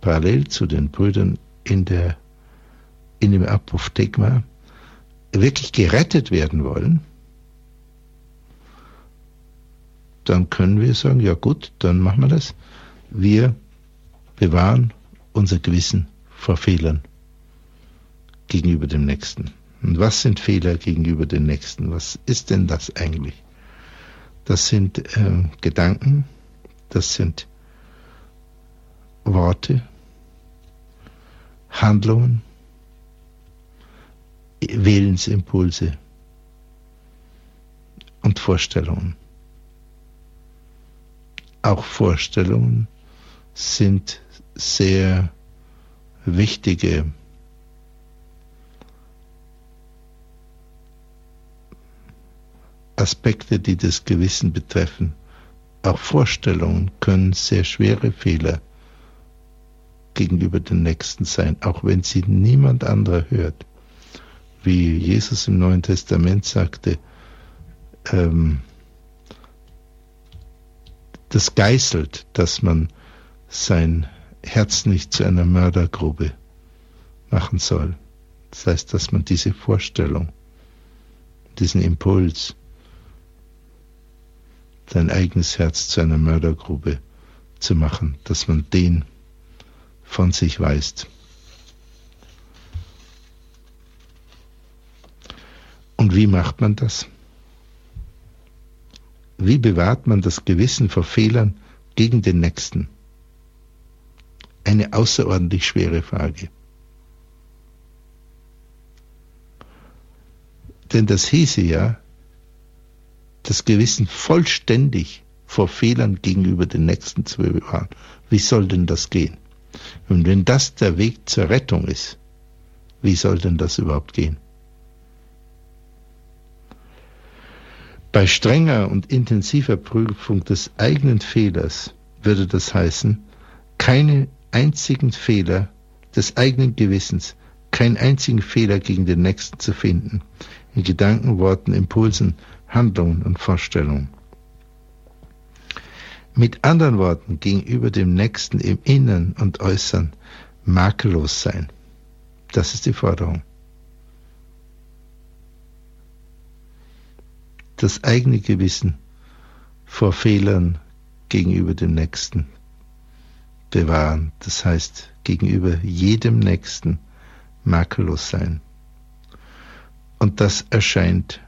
B: parallel zu den Brüdern in, der, in dem Apophthegma wirklich gerettet werden wollen, dann können wir sagen, ja gut, dann machen wir das. Wir bewahren unser Gewissen vor Fehlern gegenüber dem Nächsten. Und was sind Fehler gegenüber den Nächsten? Was ist denn das eigentlich? Das sind äh, Gedanken, das sind Worte, Handlungen, Willensimpulse und Vorstellungen. Auch Vorstellungen sind sehr wichtige Aspekte, die das Gewissen betreffen. Auch Vorstellungen können sehr schwere Fehler gegenüber den Nächsten sein, auch wenn sie niemand anderer hört. Wie Jesus im Neuen Testament sagte, ähm, das geißelt, dass man sein Herz nicht zu einer Mördergrube machen soll. Das heißt, dass man diese Vorstellung, diesen Impuls, sein eigenes Herz zu einer Mördergrube zu machen, dass man den von sich weist. Und wie macht man das? Wie bewahrt man das Gewissen vor Fehlern gegen den Nächsten? Eine außerordentlich schwere Frage. Denn das hieße ja, das Gewissen vollständig vor Fehlern gegenüber den Nächsten zu bewahren. Wie soll denn das gehen? Und wenn das der Weg zur Rettung ist, wie soll denn das überhaupt gehen? Bei strenger und intensiver Prüfung des eigenen Fehlers würde das heißen, keine einzigen Fehler des eigenen Gewissens, keinen einzigen Fehler gegen den Nächsten zu finden, in Gedanken, Worten, Impulsen Handlungen und Vorstellungen. Mit anderen Worten, gegenüber dem Nächsten im Innern und Äußern makellos sein. Das ist die Forderung. Das eigene Gewissen vor Fehlern gegenüber dem Nächsten bewahren. Das heißt, gegenüber jedem Nächsten makellos sein. Und das erscheint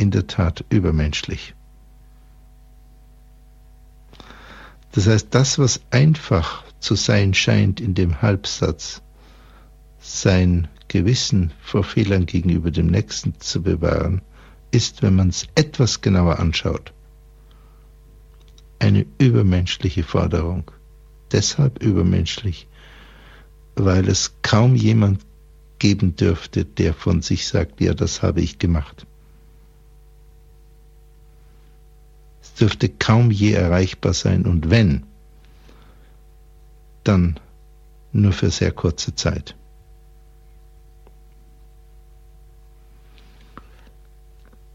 B: in der Tat übermenschlich. Das heißt, das, was einfach zu sein scheint in dem Halbsatz, sein Gewissen vor Fehlern gegenüber dem Nächsten zu bewahren, ist, wenn man es etwas genauer anschaut, eine übermenschliche Forderung. Deshalb übermenschlich, weil es kaum jemand geben dürfte, der von sich sagt, ja, das habe ich gemacht. Dürfte kaum je erreichbar sein und wenn, dann nur für sehr kurze Zeit.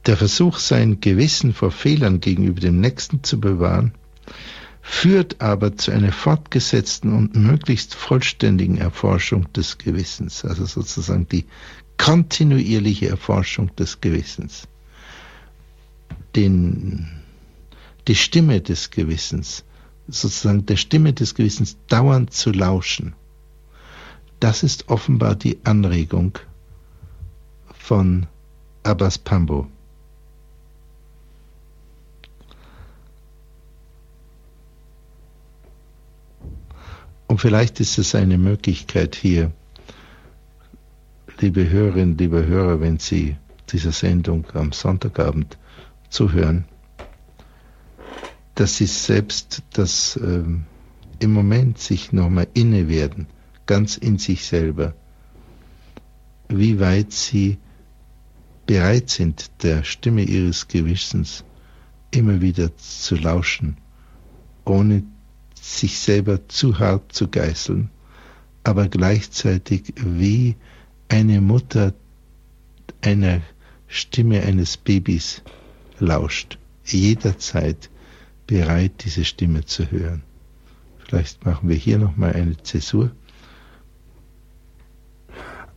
B: Der Versuch, sein Gewissen vor Fehlern gegenüber dem Nächsten zu bewahren, führt aber zu einer fortgesetzten und möglichst vollständigen Erforschung des Gewissens, also sozusagen die kontinuierliche Erforschung des Gewissens. Den, die Stimme des Gewissens, sozusagen der Stimme des Gewissens dauernd zu lauschen, das ist offenbar die Anregung von Abbas Pambo. Und vielleicht ist es eine Möglichkeit hier, liebe Hörerinnen, liebe Hörer, wenn Sie dieser Sendung am Sonntagabend zuhören, dass Sie selbst das ähm, im Moment sich nochmal inne werden, ganz in sich selber, wie weit Sie bereit sind, der Stimme Ihres Gewissens immer wieder zu lauschen, ohne sich selber zu hart zu geißeln, aber gleichzeitig wie eine Mutter einer Stimme eines Babys lauscht, jederzeit bereit, diese Stimme zu hören. Vielleicht machen wir hier nochmal eine Zäsur.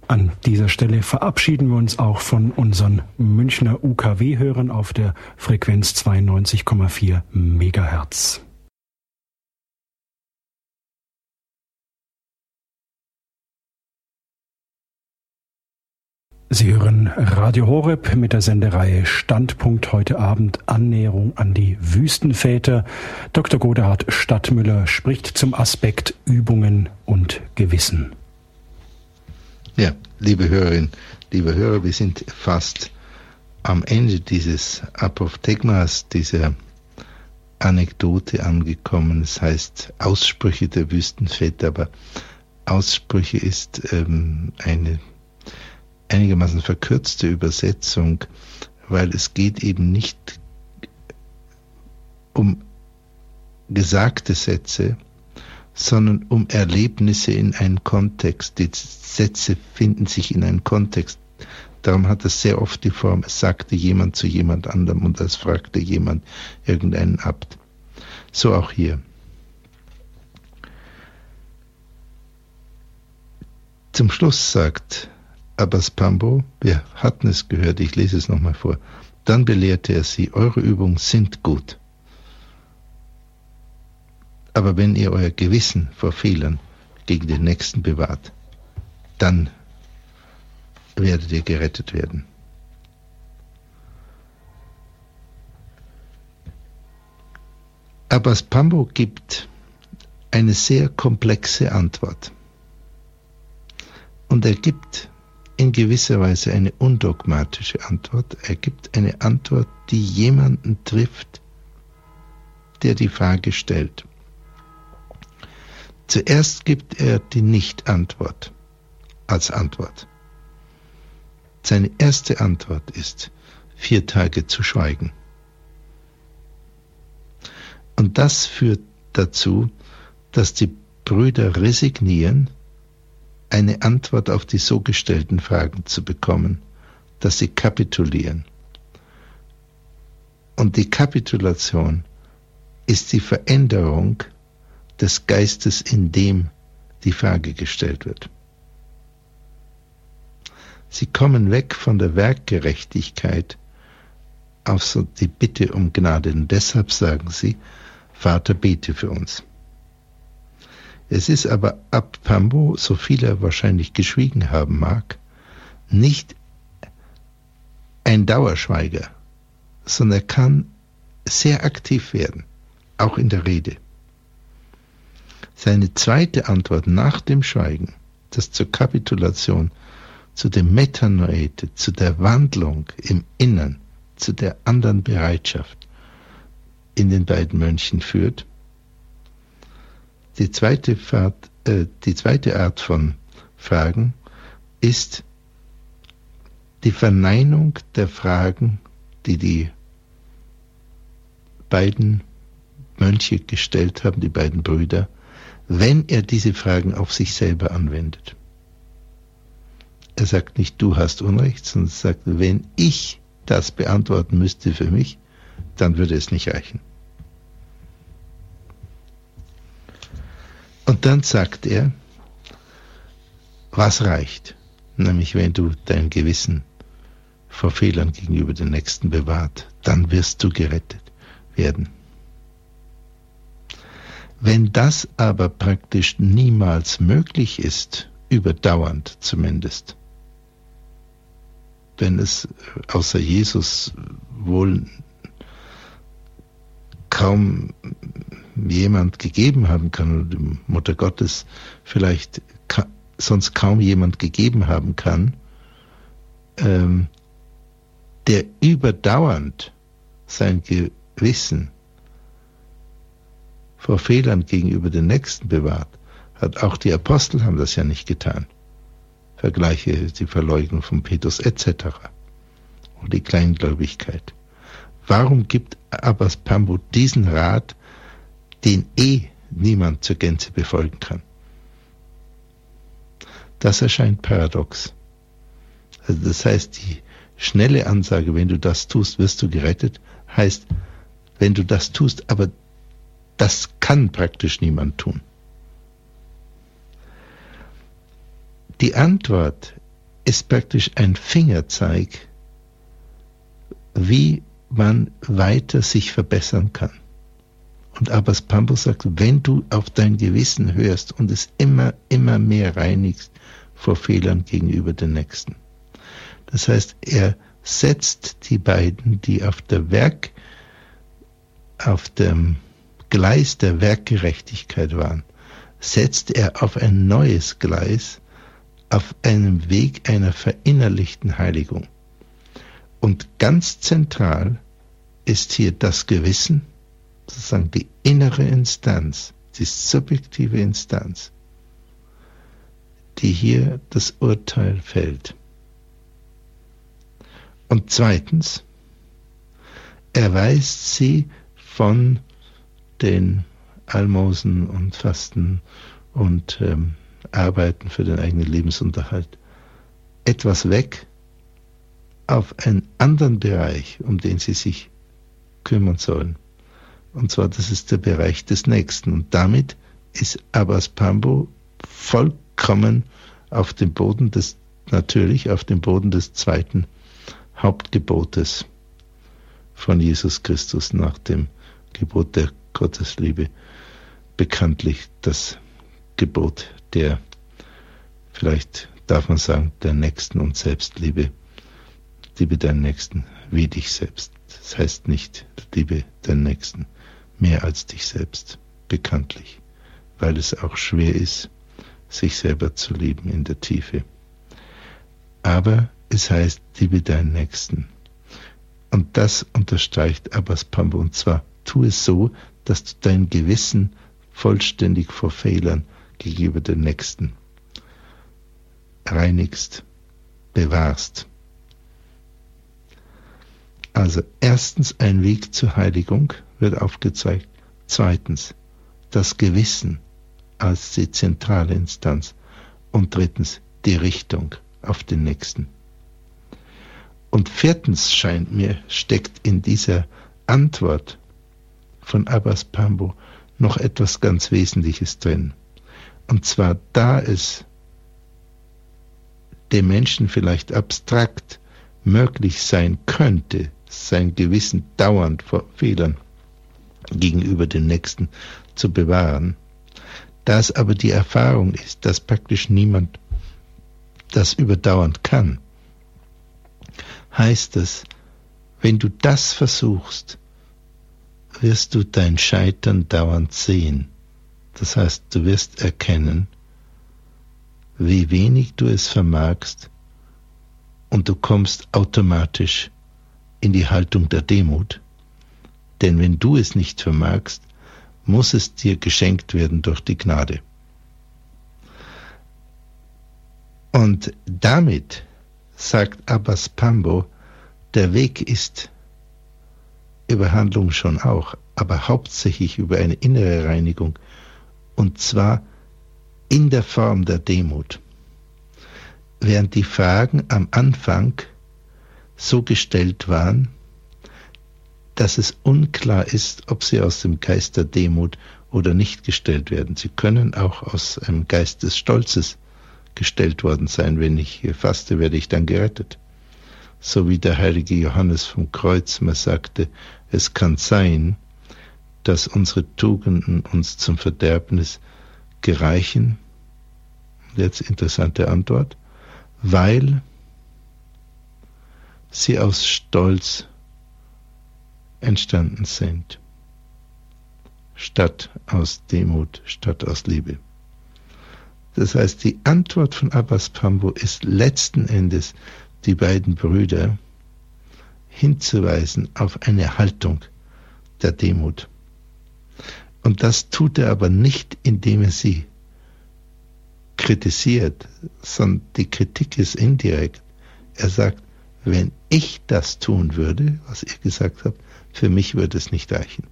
A: An dieser Stelle verabschieden wir uns auch von unseren Münchner UKW-Hörern auf der Frequenz 92,4 Megahertz. Sie hören Radio Horeb mit der Sendereihe Standpunkt heute Abend Annäherung an die Wüstenväter. Dr. Godehard Stadtmüller spricht zum Aspekt Übungen und Gewissen.
B: Ja, liebe Hörerinnen, liebe Hörer, wir sind fast am Ende dieses Apophthegmas, dieser Anekdote angekommen. Das heißt Aussprüche der Wüstenväter, aber Aussprüche ist ähm, eine einigermaßen verkürzte Übersetzung, weil es geht eben nicht um gesagte Sätze, sondern um Erlebnisse in einen Kontext. Die Sätze finden sich in einen Kontext. Darum hat es sehr oft die Form, es sagte jemand zu jemand anderem und es fragte jemand irgendeinen Abt. So auch hier. Zum Schluss sagt Abbas Pambo, wir hatten es gehört, ich lese es nochmal vor. Dann belehrte er sie, eure Übungen sind gut. Aber wenn ihr euer Gewissen vor Fehlern gegen den Nächsten bewahrt, dann werdet ihr gerettet werden. Abbas Pambo gibt eine sehr komplexe Antwort. Und er gibt in gewisser Weise eine undogmatische Antwort. Er gibt eine Antwort, die jemanden trifft, der die Frage stellt. Zuerst gibt er die Nicht-Antwort als Antwort. Seine erste Antwort ist, vier Tage zu schweigen. Und das führt dazu, dass die Brüder resignieren eine Antwort auf die so gestellten Fragen zu bekommen, dass sie kapitulieren. Und die Kapitulation ist die Veränderung des Geistes, in dem die Frage gestellt wird. Sie kommen weg von der Werkgerechtigkeit auf so die Bitte um Gnade. Und deshalb sagen sie, Vater, bete für uns. Es ist aber ab Pambo, so viel er wahrscheinlich geschwiegen haben mag, nicht ein Dauerschweiger, sondern er kann sehr aktiv werden, auch in der Rede. Seine zweite Antwort nach dem Schweigen das zur Kapitulation, zu dem Metanoete, zu der Wandlung im Innern, zu der anderen Bereitschaft in den beiden Mönchen führt. Die zweite, Fahrt, äh, die zweite Art von Fragen ist die Verneinung der Fragen, die die beiden Mönche gestellt haben, die beiden Brüder, wenn er diese Fragen auf sich selber anwendet. Er sagt nicht, du hast Unrecht, sondern sagt, wenn ich das beantworten müsste für mich, dann würde es nicht reichen. Und dann sagt er, was reicht? Nämlich wenn du dein Gewissen vor Fehlern gegenüber den Nächsten bewahrt, dann wirst du gerettet werden. Wenn das aber praktisch niemals möglich ist, überdauernd zumindest, wenn es außer Jesus wohl kaum jemand gegeben haben kann, oder die Mutter Gottes vielleicht ka sonst kaum jemand gegeben haben kann, ähm, der überdauernd sein Gewissen vor Fehlern gegenüber den Nächsten bewahrt, hat auch die Apostel haben das ja nicht getan. Vergleiche die Verleugnung von Petrus etc. und die Kleingläubigkeit. Warum gibt Abbas Pambo diesen Rat, den eh niemand zur Gänze befolgen kann? Das erscheint paradox. Also das heißt, die schnelle Ansage, wenn du das tust, wirst du gerettet, heißt, wenn du das tust, aber das kann praktisch niemand tun. Die Antwort ist praktisch ein Fingerzeig, wie man weiter sich verbessern kann. Und Abbas Pambo sagt, wenn du auf dein Gewissen hörst und es immer, immer mehr reinigst vor Fehlern gegenüber den Nächsten. Das heißt, er setzt die beiden, die auf der Werk, auf dem Gleis der Werkgerechtigkeit waren, setzt er auf ein neues Gleis, auf einem Weg einer verinnerlichten Heiligung. Und ganz zentral ist hier das Gewissen, sozusagen die innere Instanz, die subjektive Instanz, die hier das Urteil fällt. Und zweitens, erweist sie von den Almosen und Fasten und ähm, Arbeiten für den eigenen Lebensunterhalt etwas weg auf einen anderen Bereich, um den sie sich kümmern sollen. Und zwar, das ist der Bereich des Nächsten. Und damit ist Abbas Pambo vollkommen auf dem Boden des, natürlich auf dem Boden des zweiten Hauptgebotes von Jesus Christus nach dem Gebot der Gottesliebe bekanntlich das Gebot der, vielleicht darf man sagen, der Nächsten und Selbstliebe. Liebe deinen Nächsten wie dich selbst. Das heißt nicht, liebe deinen Nächsten mehr als dich selbst, bekanntlich, weil es auch schwer ist, sich selber zu lieben in der Tiefe. Aber es heißt, liebe deinen Nächsten. Und das unterstreicht Abbas Pambo, und zwar tu es so, dass du dein Gewissen vollständig vor Fehlern gegenüber den Nächsten reinigst, bewahrst. Also erstens ein Weg zur Heiligung wird aufgezeigt. Zweitens das Gewissen als die zentrale Instanz. Und drittens die Richtung auf den Nächsten. Und viertens scheint mir, steckt in dieser Antwort von Abbas Pambo noch etwas ganz Wesentliches drin. Und zwar, da es dem Menschen vielleicht abstrakt möglich sein könnte, sein Gewissen dauernd vor Fehlern gegenüber dem Nächsten zu bewahren, da es aber die Erfahrung ist, dass praktisch niemand das überdauernd kann, heißt es, wenn du das versuchst, wirst du dein Scheitern dauernd sehen. Das heißt, du wirst erkennen, wie wenig du es vermagst und du kommst automatisch in die Haltung der Demut. Denn wenn du es nicht vermagst, muss es dir geschenkt werden durch die Gnade. Und damit sagt Abbas Pambo, der Weg ist über Handlung schon auch, aber hauptsächlich über eine innere Reinigung, und zwar in der Form der Demut. Während die Fragen am Anfang so gestellt waren, dass es unklar ist, ob sie aus dem Geist der Demut oder nicht gestellt werden. Sie können auch aus einem Geist des Stolzes gestellt worden sein. Wenn ich faste, werde ich dann gerettet. So wie der heilige Johannes vom Kreuz mal sagte, es kann sein, dass unsere Tugenden uns zum Verderbnis gereichen. Jetzt interessante Antwort. Weil sie aus Stolz entstanden sind, statt aus Demut, statt aus Liebe. Das heißt, die Antwort von Abbas Pambo ist letzten Endes, die beiden Brüder hinzuweisen auf eine Haltung der Demut. Und das tut er aber nicht, indem er sie kritisiert, sondern die Kritik ist indirekt. Er sagt, wenn ich das tun würde, was ihr gesagt habt, für mich würde es nicht reichen.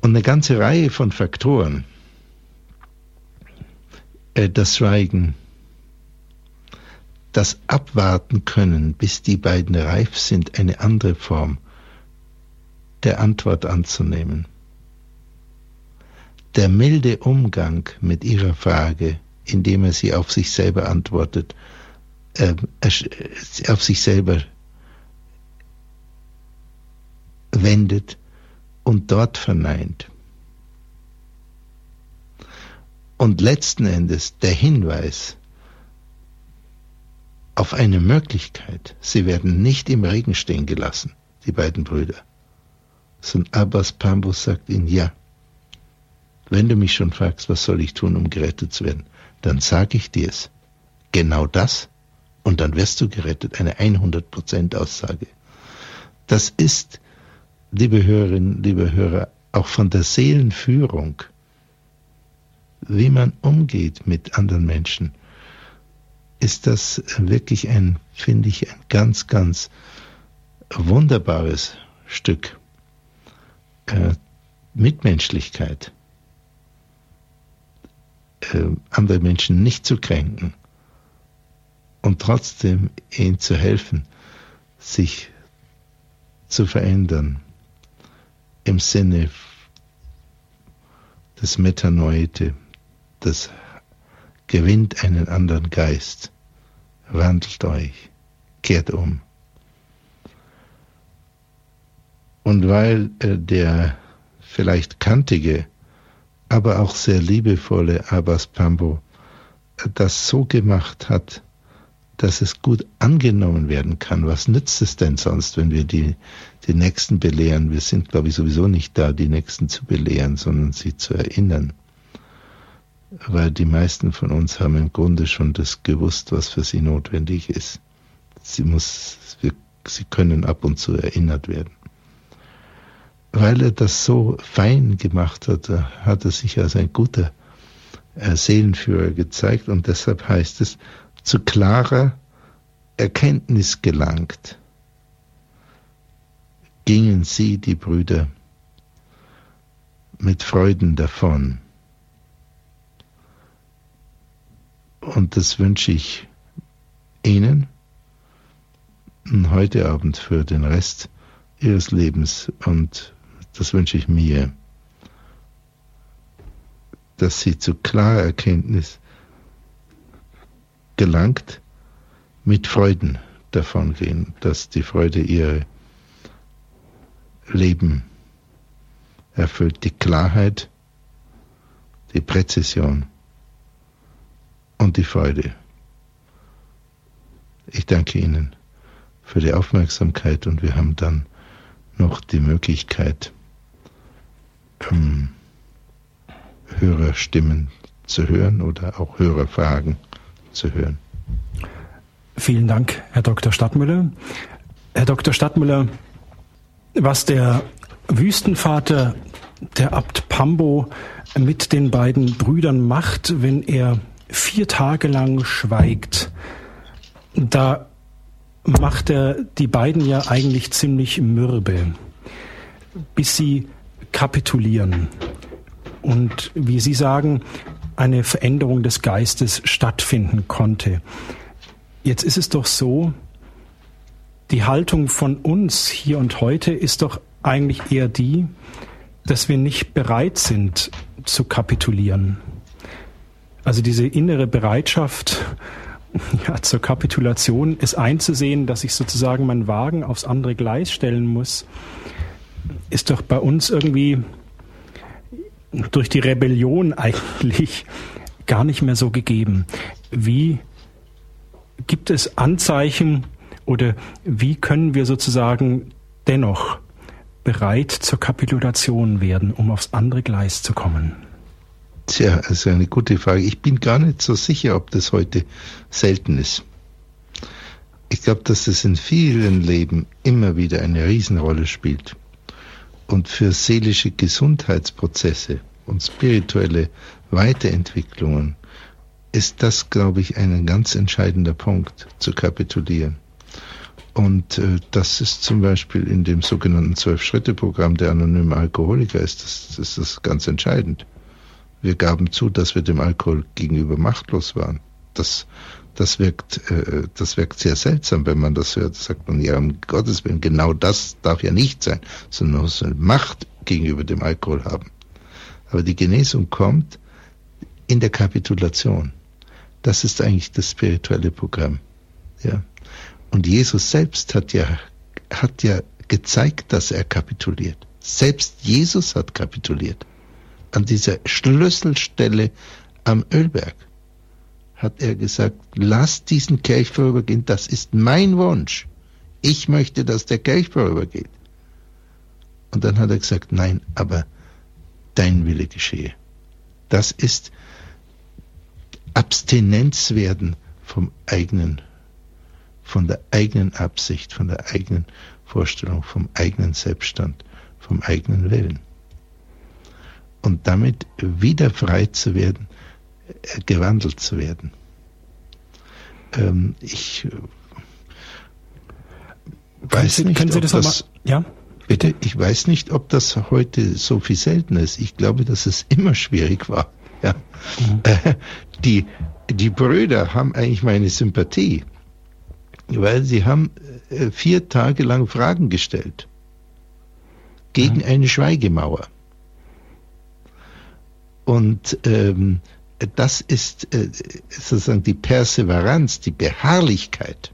B: Und eine ganze Reihe von Faktoren, äh, das Schweigen, das Abwarten können, bis die beiden reif sind, eine andere Form der Antwort anzunehmen. Der milde Umgang mit ihrer Frage, indem er sie auf sich selber antwortet, auf sich selber wendet und dort verneint. Und letzten Endes der Hinweis auf eine Möglichkeit, sie werden nicht im Regen stehen gelassen, die beiden Brüder. Sondern Abbas Pambus sagt ihnen, ja, wenn du mich schon fragst, was soll ich tun, um gerettet zu werden, dann sage ich dir es. Genau das und dann wirst du gerettet. Eine 100% Aussage. Das ist, liebe Hörerinnen, liebe Hörer, auch von der Seelenführung, wie man umgeht mit anderen Menschen, ist das wirklich ein, finde ich, ein ganz, ganz wunderbares Stück äh, Mitmenschlichkeit. Äh, andere Menschen nicht zu kränken und trotzdem ihnen zu helfen, sich zu verändern im Sinne des Metanoite, das gewinnt einen anderen Geist, wandelt euch, kehrt um. Und weil äh, der vielleicht kantige, aber auch sehr liebevolle Abbas Pambo äh, das so gemacht hat, dass es gut angenommen werden kann. Was nützt es denn sonst, wenn wir die, die Nächsten belehren? Wir sind, glaube ich, sowieso nicht da, die Nächsten zu belehren, sondern sie zu erinnern. Weil die meisten von uns haben im Grunde schon das gewusst, was für sie notwendig ist. Sie, muss, wir, sie können ab und zu erinnert werden. Weil er das so fein gemacht hat, hat er sich als ein guter äh, Seelenführer gezeigt und deshalb heißt es, zu klarer Erkenntnis gelangt, gingen sie, die Brüder, mit Freuden davon. Und das wünsche ich Ihnen heute Abend für den Rest Ihres Lebens und das wünsche ich mir, dass Sie zu klarer Erkenntnis gelangt, mit Freuden davongehen, dass die Freude ihr Leben erfüllt, die Klarheit, die Präzision und die Freude. Ich danke Ihnen für die Aufmerksamkeit und wir haben dann noch die Möglichkeit, ähm, Hörerstimmen zu hören oder auch Hörerfragen zu hören.
A: Vielen Dank, Herr Dr. Stadtmüller. Herr Dr. Stadtmüller, was der Wüstenvater, der Abt Pambo, mit den beiden Brüdern macht, wenn er vier Tage lang schweigt, da macht er die beiden ja eigentlich ziemlich mürbe, bis sie kapitulieren und, wie Sie sagen, eine Veränderung des Geistes stattfinden konnte. Jetzt ist es doch so, die Haltung von uns hier und heute ist doch eigentlich eher die, dass wir nicht bereit sind zu kapitulieren. Also diese innere Bereitschaft <laughs> ja, zur Kapitulation ist einzusehen, dass ich sozusagen meinen Wagen aufs andere Gleis stellen muss, ist doch bei uns irgendwie durch die Rebellion eigentlich gar nicht mehr so gegeben. Wie gibt es Anzeichen oder wie können wir sozusagen dennoch bereit zur Kapitulation werden, um aufs andere Gleis zu kommen?
B: Tja, also eine gute Frage. Ich bin gar nicht so sicher, ob das heute selten ist. Ich glaube, dass das in vielen Leben immer wieder eine Riesenrolle spielt. Und für seelische Gesundheitsprozesse und spirituelle Weiterentwicklungen ist das, glaube ich, ein ganz entscheidender Punkt, zu kapitulieren. Und äh, das ist zum Beispiel in dem sogenannten Zwölf-Schritte-Programm der anonymen Alkoholiker ist das, das ist ganz entscheidend. Wir gaben zu, dass wir dem Alkohol gegenüber machtlos waren. Das, das wirkt, äh, das wirkt sehr seltsam, wenn man das hört. Sagt man, ja, um Gottes Willen, genau das darf ja nicht sein, sondern muss eine Macht gegenüber dem Alkohol haben. Aber die Genesung kommt in der Kapitulation. Das ist eigentlich das spirituelle Programm. Ja. Und Jesus selbst hat ja, hat ja gezeigt, dass er kapituliert. Selbst Jesus hat kapituliert. An dieser Schlüsselstelle am Ölberg hat er gesagt, lass diesen Kelch vorübergehen, das ist mein Wunsch. Ich möchte, dass der Kelch vorübergeht. Und dann hat er gesagt, nein, aber dein Wille geschehe. Das ist Abstinenz werden vom eigenen, von der eigenen Absicht, von der eigenen Vorstellung, vom eigenen Selbststand, vom eigenen Willen. Und damit wieder frei zu werden, gewandelt zu werden. Ähm, ich äh, weiß Sie, nicht, können Sie das, das ja? Bitte, ich weiß nicht, ob das heute so viel seltener ist. Ich glaube, dass es immer schwierig war. Ja. Mhm. Äh, die, die Brüder haben eigentlich meine Sympathie, weil sie haben äh, vier Tage lang Fragen gestellt gegen mhm. eine Schweigemauer. Und ähm, das ist äh, sozusagen die Perseveranz, die Beharrlichkeit,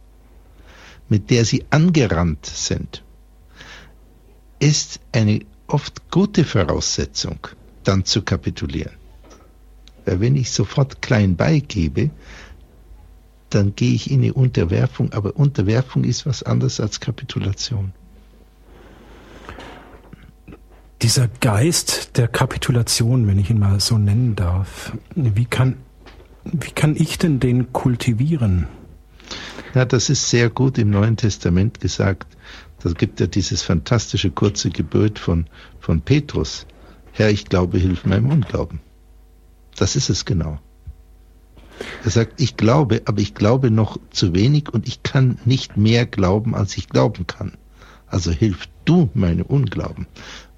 B: mit der sie angerannt sind ist eine oft gute Voraussetzung, dann zu kapitulieren. Weil wenn ich sofort klein beigebe, dann gehe ich in eine Unterwerfung, aber Unterwerfung ist was anderes als Kapitulation.
A: Dieser Geist der Kapitulation, wenn ich ihn mal so nennen darf, wie kann, wie kann ich denn den kultivieren?
B: Ja, das ist sehr gut im Neuen Testament gesagt. Da gibt ja dieses fantastische kurze Gebet von, von Petrus. Herr, ich glaube, hilf meinem Unglauben. Das ist es genau. Er sagt, ich glaube, aber ich glaube noch zu wenig und ich kann nicht mehr glauben, als ich glauben kann. Also hilf du meinem Unglauben.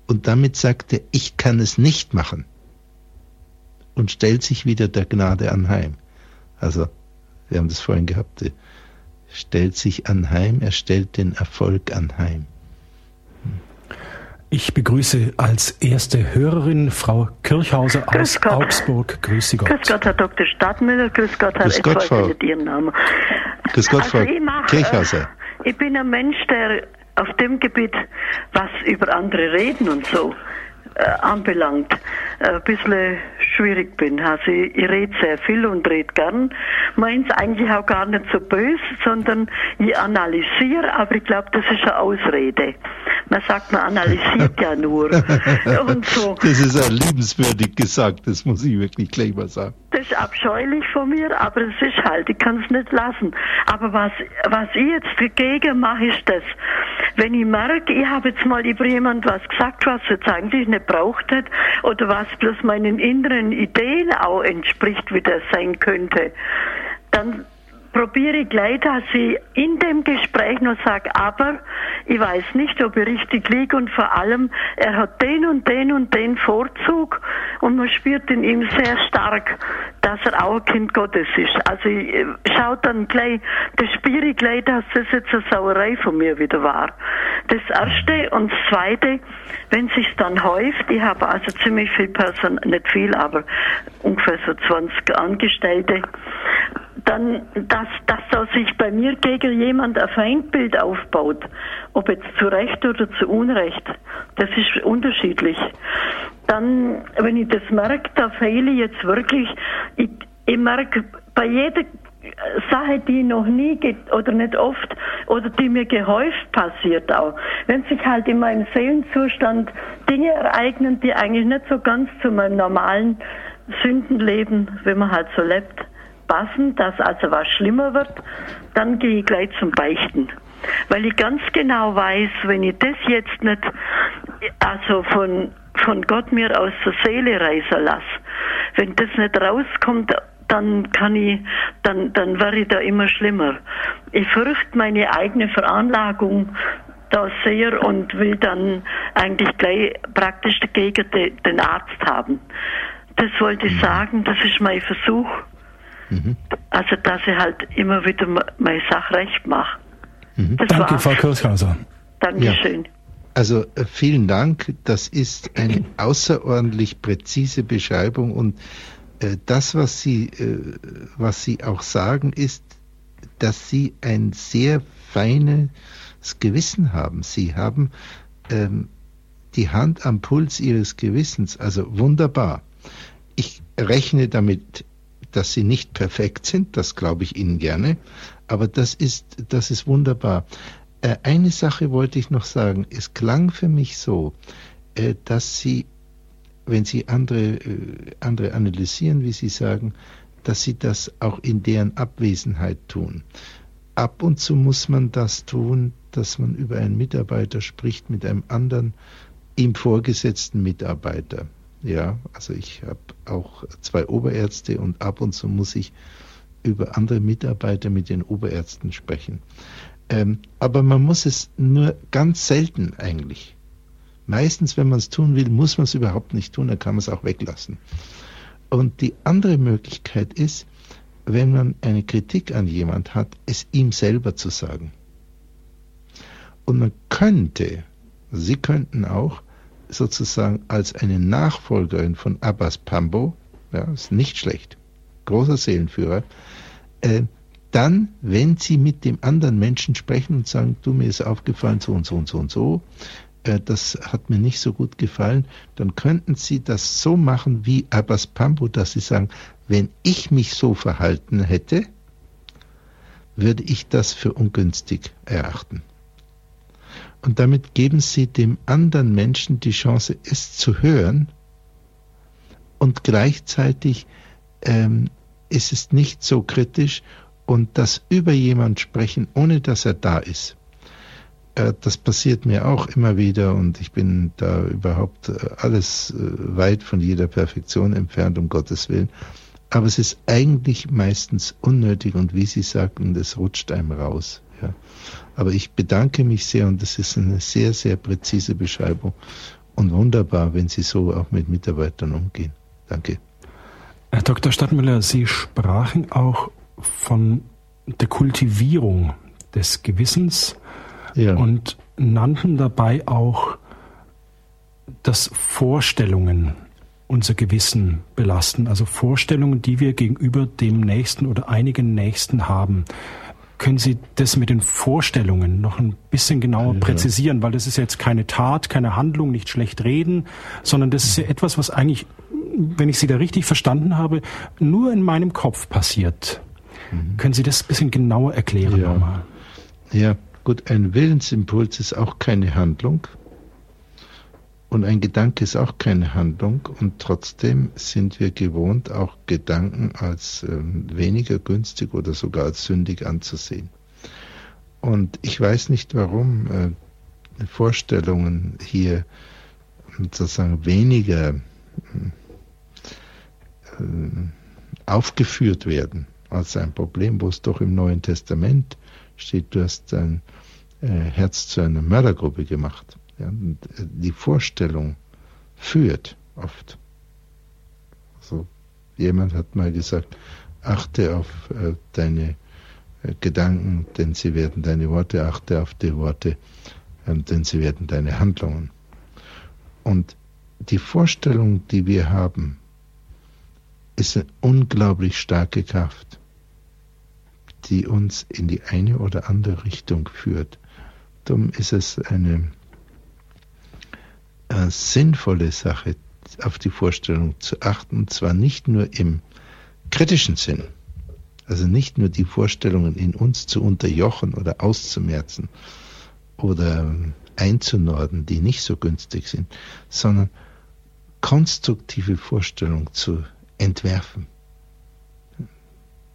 B: Und damit sagt er, ich kann es nicht machen. Und stellt sich wieder der Gnade anheim. Also, wir haben das vorhin gehabt, stellt sich anheim, er stellt den Erfolg anheim.
A: Ich begrüße als erste Hörerin Frau Kirchhauser aus Augsburg. Grüße Gott.
C: Grüß Gott, Herr Dr. Stadtmüller. Grüß Gott, Herr
B: Grüß Gott, Frau. Ihren Namen. Grüß Gott, also Frau mach, Kirchhauser.
C: Äh, ich bin ein Mensch, der auf dem Gebiet, was über andere reden und so, äh, anbelangt, äh, ein bisschen schwierig bin. Also ich, ich rede sehr viel und rede gern. Meins eigentlich auch gar nicht so böse, sondern ich analysiere, aber ich glaube, das ist eine Ausrede. Man sagt, man analysiert ja nur. <laughs>
B: Und so. Das ist ja liebenswürdig gesagt, das muss ich wirklich gleich mal sagen.
C: Das ist abscheulich von mir, aber es ist halt, ich kann es nicht lassen. Aber was, was ich jetzt dagegen mache, ist das, wenn ich merke, ich habe jetzt mal über jemand was gesagt, was jetzt eigentlich nicht braucht hat, oder was bloß meinen inneren Ideen auch entspricht, wie das sein könnte, dann probiere ich gleich, dass ich in dem Gespräch noch sage, aber ich weiß nicht, ob ich richtig liege und vor allem, er hat den und den und den Vorzug und man spürt in ihm sehr stark, dass er auch ein Kind Gottes ist. Also ich äh, schaue dann gleich, das spüre ich gleich, dass das jetzt eine Sauerei von mir wieder war. Das erste und das zweite, wenn sich dann häuft, ich habe also ziemlich viel Personal, nicht viel, aber ungefähr so 20 Angestellte, dann, dass, dass da sich bei mir gegen jemand ein Feindbild aufbaut, ob jetzt zu Recht oder zu Unrecht, das ist unterschiedlich. Dann, wenn ich das merke, da fehle ich jetzt wirklich, ich, ich merke bei jeder Sache, die noch nie geht oder nicht oft oder die mir gehäuft passiert auch. Wenn sich halt in meinem Seelenzustand Dinge ereignen, die eigentlich nicht so ganz zu meinem normalen Sündenleben, wenn man halt so lebt, passen, dass also was schlimmer wird, dann gehe ich gleich zum Beichten. Weil ich ganz genau weiß, wenn ich das jetzt nicht, also von, von Gott mir aus der Seele reißen lasse, wenn das nicht rauskommt, dann kann ich, dann, dann werde ich da immer schlimmer. Ich fürchte meine eigene Veranlagung da sehr und will dann eigentlich gleich praktisch dagegen den Arzt haben. Das wollte ich mhm. sagen, das ist mein Versuch. Mhm. Also, dass ich halt immer wieder meine Sache recht mache.
A: Mhm. Danke, Frau Kurshauser.
C: Dankeschön. Ja.
B: Also äh, vielen Dank. Das ist eine <clears throat> außerordentlich präzise Beschreibung und äh, das, was Sie, äh, was Sie auch sagen, ist, dass Sie ein sehr feines Gewissen haben. Sie haben ähm, die Hand am Puls Ihres Gewissens. Also wunderbar. Ich rechne damit dass sie nicht perfekt sind, das glaube ich Ihnen gerne, aber das ist, das ist wunderbar. Äh, eine Sache wollte ich noch sagen. Es klang für mich so, äh, dass Sie, wenn Sie andere, äh, andere analysieren, wie Sie sagen, dass Sie das auch in deren Abwesenheit tun. Ab und zu muss man das tun, dass man über einen Mitarbeiter spricht mit einem anderen, ihm vorgesetzten Mitarbeiter. Ja, also ich habe auch zwei Oberärzte und ab und zu muss ich über andere Mitarbeiter mit den Oberärzten sprechen. Ähm, aber man muss es nur ganz selten eigentlich. Meistens, wenn man es tun will, muss man es überhaupt nicht tun, dann kann man es auch weglassen. Und die andere Möglichkeit ist, wenn man eine Kritik an jemand hat, es ihm selber zu sagen. Und man könnte, Sie könnten auch sozusagen als eine Nachfolgerin von Abbas Pambo, ja, ist nicht schlecht, großer Seelenführer, äh, dann, wenn Sie mit dem anderen Menschen sprechen und sagen, du, mir ist aufgefallen, so und so und so und so, äh, das hat mir nicht so gut gefallen, dann könnten Sie das so machen wie Abbas Pambo, dass Sie sagen, wenn ich mich so verhalten hätte, würde ich das für ungünstig erachten. Und damit geben sie dem anderen Menschen die Chance, es zu hören. Und gleichzeitig ähm, ist es nicht so kritisch und das über jemand sprechen, ohne dass er da ist. Äh, das passiert mir auch immer wieder und ich bin da überhaupt äh, alles äh, weit von jeder Perfektion entfernt, um Gottes Willen. Aber es ist eigentlich meistens unnötig und wie Sie sagten, das rutscht einem raus. Aber ich bedanke mich sehr und das ist eine sehr, sehr präzise Beschreibung und wunderbar, wenn Sie so auch mit Mitarbeitern umgehen. Danke.
A: Herr Dr. Stadtmüller, Sie sprachen auch von der Kultivierung des Gewissens ja. und nannten dabei auch, dass Vorstellungen unser Gewissen belasten, also Vorstellungen, die wir gegenüber dem Nächsten oder einigen Nächsten haben. Können Sie das mit den Vorstellungen noch ein bisschen genauer ja. präzisieren? Weil das ist jetzt keine Tat, keine Handlung, nicht schlecht reden, sondern das ist ja etwas, was eigentlich, wenn ich Sie da richtig verstanden habe, nur in meinem Kopf passiert. Mhm. Können Sie das ein bisschen genauer erklären
B: ja.
A: nochmal?
B: Ja, Gut, ein Willensimpuls ist auch keine Handlung. Und ein Gedanke ist auch keine Handlung und trotzdem sind wir gewohnt, auch Gedanken als äh, weniger günstig oder sogar als sündig anzusehen. Und ich weiß nicht, warum äh, Vorstellungen hier sozusagen weniger äh, aufgeführt werden als ein Problem, wo es doch im Neuen Testament steht, du hast dein äh, Herz zu einer Mördergruppe gemacht. Ja, äh, die Vorstellung führt oft. Also, jemand hat mal gesagt, achte auf äh, deine äh, Gedanken, denn sie werden deine Worte, achte auf die Worte, ähm, denn sie werden deine Handlungen. Und die Vorstellung, die wir haben, ist eine unglaublich starke Kraft, die uns in die eine oder andere Richtung führt. Darum ist es eine äh, sinnvolle Sache, auf die Vorstellung zu achten, zwar nicht nur im kritischen Sinn, also nicht nur die Vorstellungen in uns zu unterjochen oder auszumerzen oder einzunorden, die nicht so günstig sind, sondern konstruktive Vorstellungen zu entwerfen.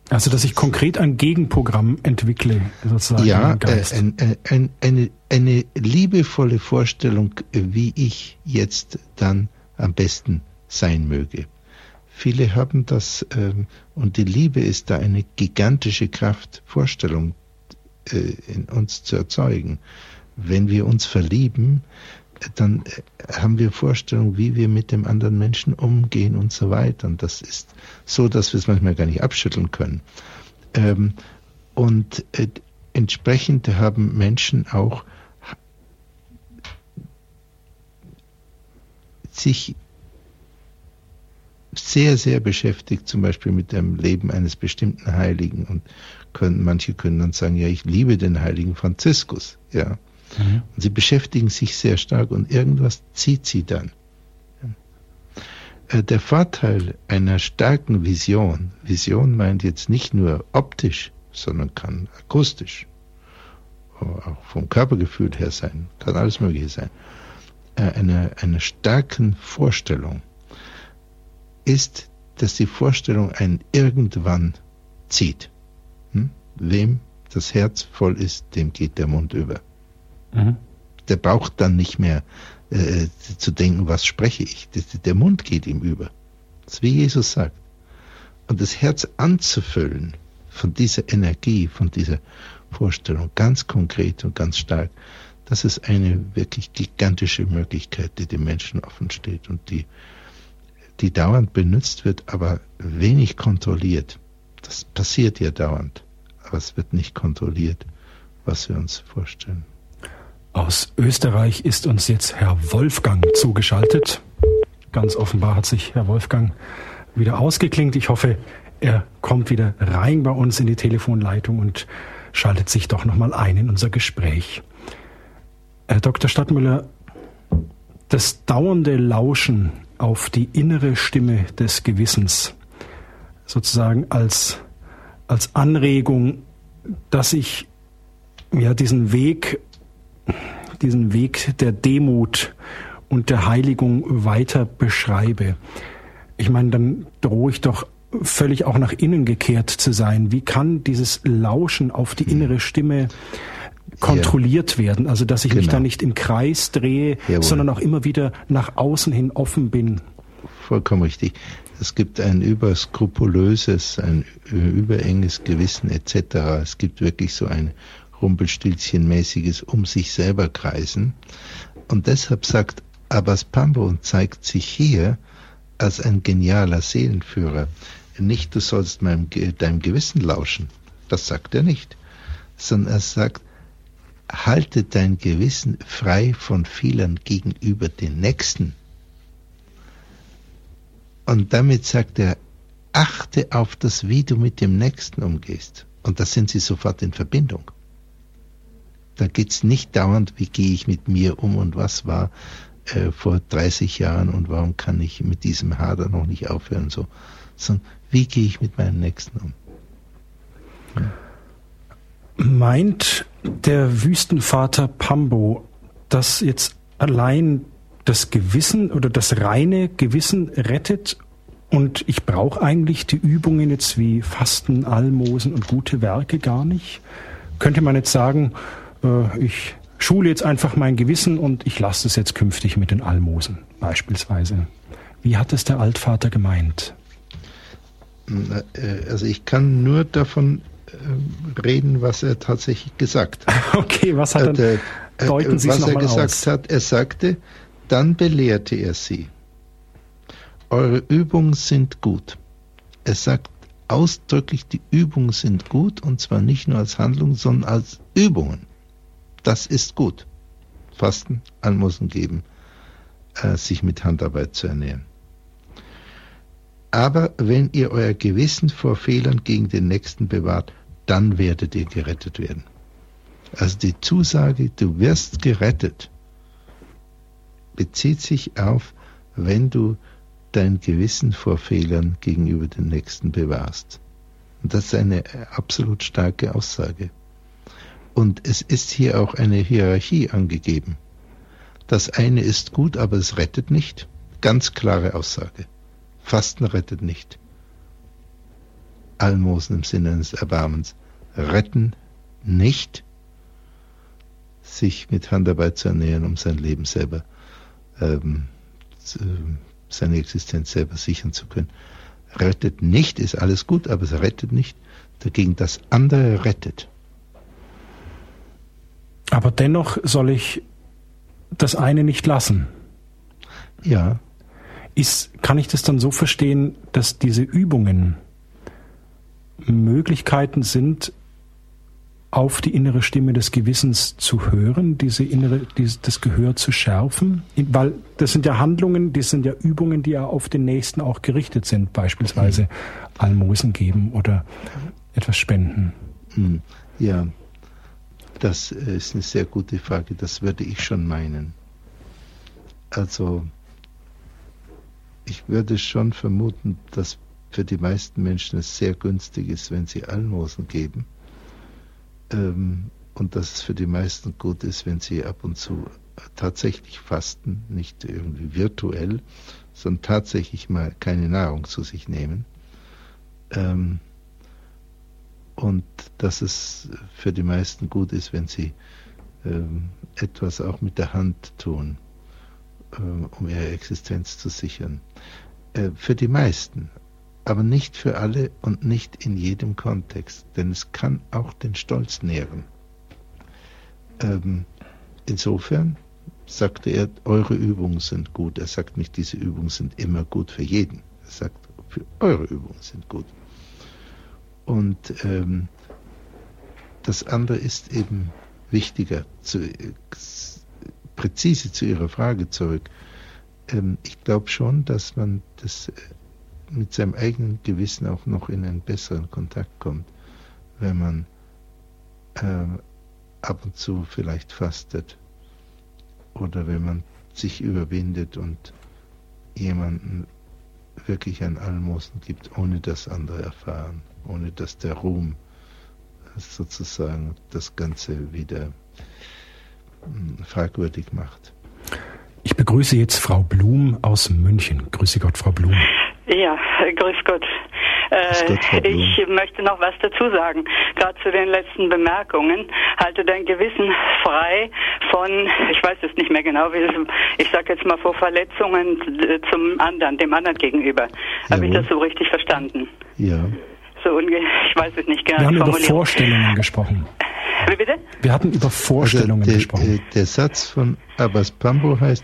A: Also, dass ich konkret ein Gegenprogramm entwickle,
B: sozusagen. Ja, äh, ein, ein, ein, eine, eine liebevolle Vorstellung, wie ich jetzt dann am besten sein möge. Viele haben das, ähm, und die Liebe ist da eine gigantische Kraft, Vorstellung äh, in uns zu erzeugen. Wenn wir uns verlieben, dann äh, haben wir Vorstellungen, wie wir mit dem anderen Menschen umgehen und so weiter. Und das ist so, dass wir es manchmal gar nicht abschütteln können. Ähm, und äh, entsprechend haben Menschen auch sich sehr, sehr beschäftigt, zum Beispiel mit dem Leben eines bestimmten Heiligen. Und können, manche können dann sagen, ja, ich liebe den heiligen Franziskus, ja. Mhm. Und sie beschäftigen sich sehr stark und irgendwas zieht sie dann. Äh, der Vorteil einer starken Vision, Vision meint jetzt nicht nur optisch, sondern kann akustisch, auch vom Körpergefühl her sein, kann alles Mögliche sein, äh, einer, einer starken Vorstellung ist, dass die Vorstellung einen irgendwann zieht. Hm? Wem das Herz voll ist, dem geht der Mund über. Mhm. Der braucht dann nicht mehr äh, zu denken, was spreche ich. Der Mund geht ihm über. Das ist wie Jesus sagt. Und das Herz anzufüllen von dieser Energie, von dieser Vorstellung, ganz konkret und ganz stark, das ist eine wirklich gigantische Möglichkeit, die dem Menschen offen steht und die, die dauernd benutzt wird, aber wenig kontrolliert. Das passiert ja dauernd, aber es wird nicht kontrolliert, was wir uns vorstellen.
A: Aus Österreich ist uns jetzt Herr Wolfgang zugeschaltet. Ganz offenbar hat sich Herr Wolfgang wieder ausgeklingt. Ich hoffe, er kommt wieder rein bei uns in die Telefonleitung und schaltet sich doch nochmal ein in unser Gespräch. Herr Dr. Stadtmüller, das dauernde Lauschen auf die innere Stimme des Gewissens, sozusagen als, als Anregung, dass ich ja diesen Weg diesen Weg der Demut und der Heiligung weiter beschreibe. Ich meine, dann drohe ich doch völlig auch nach innen gekehrt zu sein. Wie kann dieses Lauschen auf die innere Stimme kontrolliert ja. werden? Also, dass ich genau. mich da nicht im Kreis drehe, Jawohl. sondern auch immer wieder nach außen hin offen bin.
B: Vollkommen richtig. Es gibt ein überskrupulöses, ein überenges Gewissen etc. Es gibt wirklich so eine Rumpelstilzchenmäßiges um sich selber kreisen. Und deshalb sagt Abbas Pambo und zeigt sich hier als ein genialer Seelenführer. Nicht, du sollst meinem, deinem Gewissen lauschen. Das sagt er nicht. Sondern er sagt, halte dein Gewissen frei von Fehlern gegenüber den Nächsten. Und damit sagt er, achte auf das, wie du mit dem Nächsten umgehst. Und da sind sie sofort in Verbindung. Da geht es nicht dauernd, wie gehe ich mit mir um und was war äh, vor 30 Jahren und warum kann ich mit diesem Hader noch nicht aufhören, so. sondern wie gehe ich mit meinem Nächsten um.
A: Ja. Meint der Wüstenvater Pambo, dass jetzt allein das Gewissen oder das reine Gewissen rettet und ich brauche eigentlich die Übungen jetzt wie Fasten, Almosen und gute Werke gar nicht? Könnte man jetzt sagen, äh, ich schule jetzt einfach mein Gewissen und ich lasse es jetzt künftig mit den Almosen beispielsweise. Wie hat es der Altvater gemeint?
B: Äh, also ich kann nur davon äh, reden, was er tatsächlich gesagt
A: hat. <laughs> Okay, was hat er? Äh, deuten Sie
B: was
A: es
B: er gesagt hat, er sagte, dann belehrte er sie. Eure Übungen sind gut. Er sagt ausdrücklich, die Übungen sind gut und zwar nicht nur als Handlung, sondern als Übungen. Das ist gut. Fasten, Almosen geben, äh, sich mit Handarbeit zu ernähren. Aber wenn ihr euer Gewissen vor Fehlern gegen den Nächsten bewahrt, dann werdet ihr gerettet werden. Also die Zusage, du wirst gerettet, bezieht sich auf, wenn du dein Gewissen vor Fehlern gegenüber den Nächsten bewahrst. Und das ist eine absolut starke Aussage. Und es ist hier auch eine Hierarchie angegeben. Das eine ist gut, aber es rettet nicht. Ganz klare Aussage. Fasten rettet nicht. Almosen im Sinne eines Erbarmens retten nicht. Sich mit Handarbeit zu ernähren, um sein Leben selber, ähm, seine Existenz selber sichern zu können. Rettet nicht, ist alles gut, aber es rettet nicht. Dagegen das andere rettet.
A: Aber dennoch soll ich das eine nicht lassen.
B: Ja.
A: Ist, kann ich das dann so verstehen, dass diese Übungen Möglichkeiten sind, auf die innere Stimme des Gewissens zu hören, diese innere, dieses, das Gehör zu schärfen? Weil das sind ja Handlungen, das sind ja Übungen, die ja auf den Nächsten auch gerichtet sind, beispielsweise Almosen geben oder etwas spenden.
B: Hm. Ja, das ist eine sehr gute Frage, das würde ich schon meinen. Also, ich würde schon vermuten, dass für die meisten Menschen es sehr günstig ist, wenn sie Almosen geben ähm, und dass es für die meisten gut ist, wenn sie ab und zu tatsächlich fasten, nicht irgendwie virtuell, sondern tatsächlich mal keine Nahrung zu sich nehmen. Ähm, und dass es für die meisten gut ist, wenn sie ähm, etwas auch mit der Hand tun, äh, um ihre Existenz zu sichern. Äh, für die meisten aber nicht für alle und nicht in jedem Kontext, denn es kann auch den Stolz nähren. Ähm, insofern sagte er, eure Übungen sind gut. Er sagt nicht, diese Übungen sind immer gut für jeden. Er sagt, für eure Übungen sind gut. Und ähm, das andere ist eben wichtiger, zu, präzise zu Ihrer Frage zurück. Ähm, ich glaube schon, dass man das mit seinem eigenen Gewissen auch noch in einen besseren Kontakt kommt, wenn man äh, ab und zu vielleicht fastet oder wenn man sich überwindet und jemanden wirklich ein Almosen gibt, ohne dass andere erfahren, ohne dass der Ruhm sozusagen das Ganze wieder hm, fragwürdig macht.
A: Ich begrüße jetzt Frau Blum aus München. Grüße Gott, Frau Blum.
D: Ja, grüß Gott. Äh, ich möchte noch was dazu sagen, gerade zu den letzten Bemerkungen. Halte dein Gewissen frei von, ich weiß es nicht mehr genau, wie es, ich sage jetzt mal vor Verletzungen zum anderen, dem anderen gegenüber. Habe ich das so richtig verstanden?
B: Ja.
D: So ich weiß es nicht genau.
A: Wir haben über Vorstellungen gesprochen.
D: Wie bitte?
A: Wir hatten über Vorstellungen
B: also der,
A: gesprochen.
B: Der Satz von Abbas Pambo heißt,